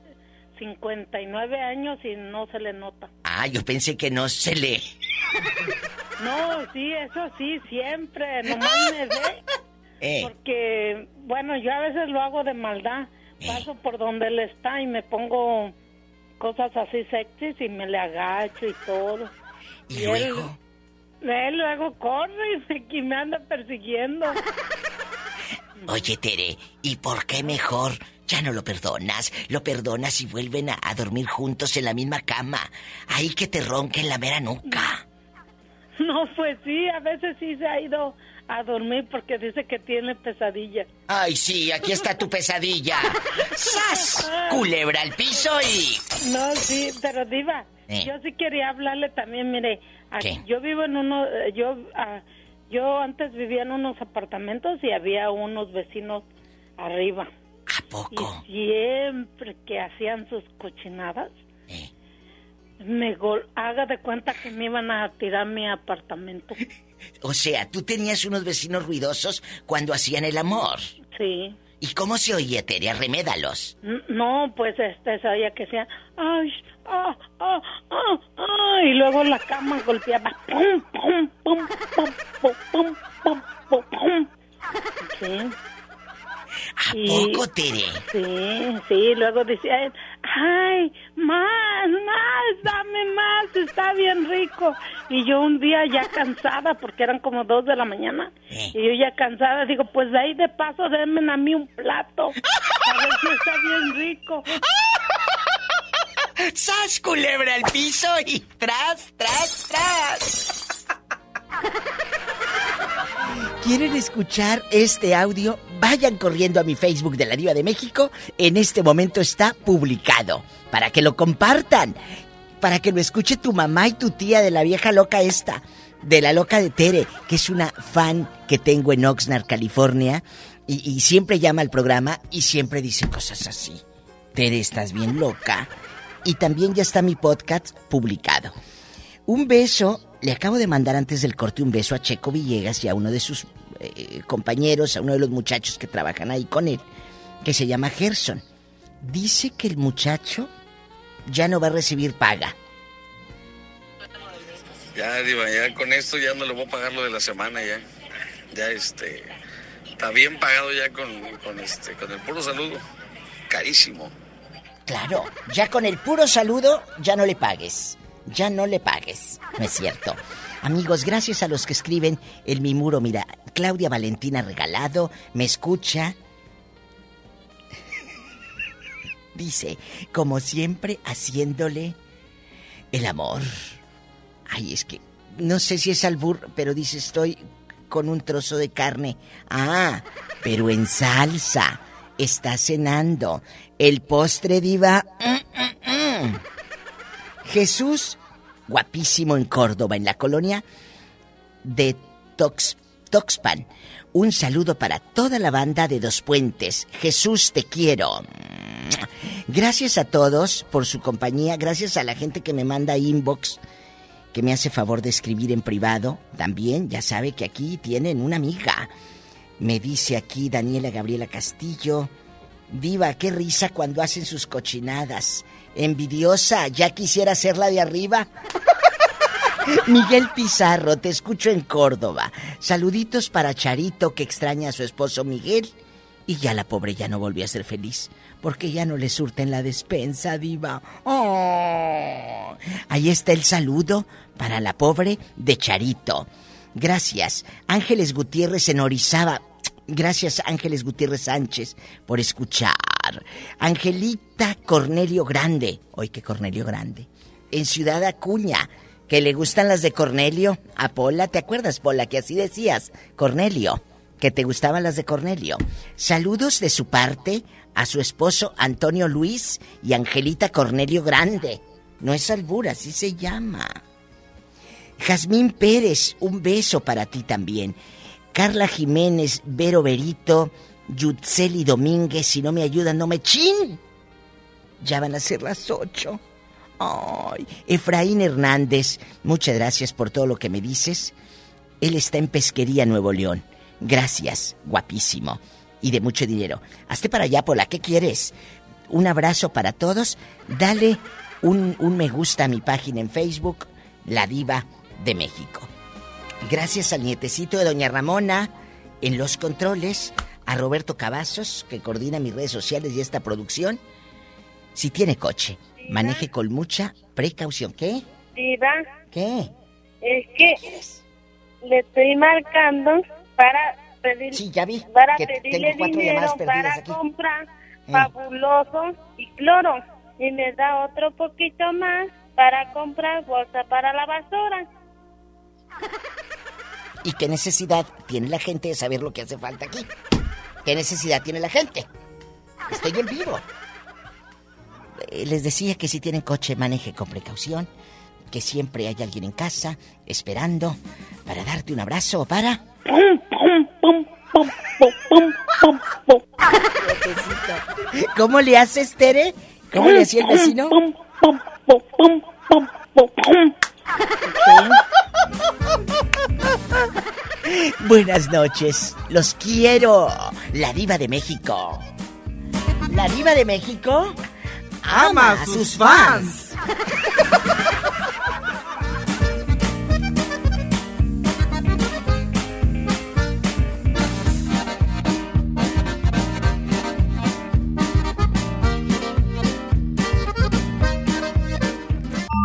59 años y no se le nota. Ah, yo pensé que no se le... No, sí, eso sí, siempre. Nomás me ve. Eh. Porque, bueno, yo a veces lo hago de maldad. Paso por donde él está y me pongo cosas así sexys y me le agacho y todo. ¿Y luego? él luego corre y me, y me anda persiguiendo. Oye, Tere, ¿y por qué mejor ya no lo perdonas? Lo perdonas y vuelven a, a dormir juntos en la misma cama. Ahí que te ronquen la mera nuca. No, pues sí, a veces sí se ha ido a dormir porque dice que tiene pesadilla. Ay, sí, aquí está tu pesadilla. ¡Sas! Culebra al piso y... No, sí, pero Diva, Eh. yo sí quería hablarle también, mire, yo vivo en uno, eh, yo, ah, yo antes vivía en unos apartamentos y había unos vecinos arriba. ¿A poco? Y siempre que hacían sus cochinadas, me gol haga de cuenta que me iban a tirar mi apartamento. O sea, tú tenías unos vecinos ruidosos cuando hacían el amor. Sí. ¿Y cómo se oía, Tere? Arremédalos. N- No, pues este sabía que sea, ay, ah, ah, ah, ah, y luego la cama golpeaba, pum, pum, pum, pum, pum, pum, pum, pum, pum. Sí. ¿A Y- poco, Tere? Sí, sí, luego decía, él, ay, más, más, dame más, está bien rico. Y yo un día ya cansada, porque eran como dos de la mañana, y yo ya cansada, digo, pues de ahí de paso denme a mí un plato, a ver si está bien rico. ¡Sas, culebra al piso y tras, tras, tras! ¿Quieren escuchar este audio? Vayan corriendo a mi Facebook de la Diva de México. En este momento está publicado. Para que lo compartan. Para que lo escuche tu mamá y tu tía de la vieja loca esta. De la loca de Tere, que es una fan que tengo en Oxnard, California. Y, y siempre llama al programa y siempre dice cosas así. Tere, estás bien loca. Y también ya está mi podcast publicado. Un beso, le acabo de mandar antes del corte un beso a Checo Villegas y a uno de sus eh, compañeros, a uno de los muchachos que trabajan ahí con él, que se llama Gerson. Dice que el muchacho ya no va a recibir paga. Ya, Diva, ya con esto ya no le voy a pagar lo de la semana ya. Ya, este... Está bien pagado ya con, con, este, con el puro saludo. Carísimo. Claro, ya con el puro saludo ya no le pagues. Ya no le pagues. No es cierto. Amigos, gracias a los que escriben en mi muro, mira, Claudia Valentina Regalado me escucha. Dice, como siempre, haciéndole el amor. Ay, es que no sé si es albur, pero dice, estoy con un trozo de carne. Ah, pero en salsa. Está cenando. El postre diva. Jesús, guapísimo en Córdoba, en la colonia de Tox, Toxpan. Un saludo para toda la banda de Dos Puentes. Jesús, te quiero. Gracias a todos por su compañía. Gracias a la gente que me manda inbox que me hace favor de escribir en privado, también ya sabe que aquí tienen una amiga. Me dice aquí Daniela Gabriela Castillo, Viva, qué risa cuando hacen sus cochinadas. Envidiosa, ya quisiera ser la de arriba. Miguel Pizarro, te escucho en Córdoba. Saluditos para Charito que extraña a su esposo Miguel. Y ya la pobre ya no volvió a ser feliz porque ya no le surten la despensa, diva. Oh. Ahí está el saludo para la pobre de Charito. Gracias. Ángeles Gutiérrez en Orizaba. Gracias Ángeles Gutiérrez Sánchez por escuchar. Angelita Cornelio Grande. Hoy que Cornelio Grande. En Ciudad Acuña. Que le gustan las de Cornelio. A Pola, ¿te acuerdas, Pola? Que así decías. Cornelio. Que te gustaban las de Cornelio. Saludos de su parte a su esposo Antonio Luis y Angelita Cornelio Grande. No es albura, así se llama. Jazmín Pérez, un beso para ti también. Carla Jiménez, Vero Berito, Yutzeli Domínguez, si no me ayudan, no me chin. Ya van a ser las ocho. Ay, Efraín Hernández, muchas gracias por todo lo que me dices. Él está en Pesquería Nuevo León. Gracias, guapísimo y de mucho dinero. Hazte para allá, Pola, ¿qué quieres? Un abrazo para todos. Dale un, me gusta a mi página en Facebook, La Diva de México. Gracias al nietecito de Doña Ramona en los controles, a Roberto Cavazos, que coordina mis redes sociales y esta producción. Si tiene coche, maneje con mucha precaución. ¿Qué? Diva. ¿Qué? Es que le estoy marcando para sí, ya vi para que pedirle tengo dinero para aquí. comprar Eh. fabuloso y cloro y me da otro poquito más para comprar bolsa para la basura. ¿Y qué necesidad tiene la gente de saber lo que hace falta aquí? ¿Qué necesidad tiene la gente? Estoy en vivo. Eh, Les decía que si tienen coche, maneje con precaución, que siempre hay alguien en casa esperando para darte un abrazo o para... ¿Cómo le haces, Tere? ¿Cómo le hacía el vecino? Buenas noches, los quiero. La diva de México. La diva de México ama a sus fans.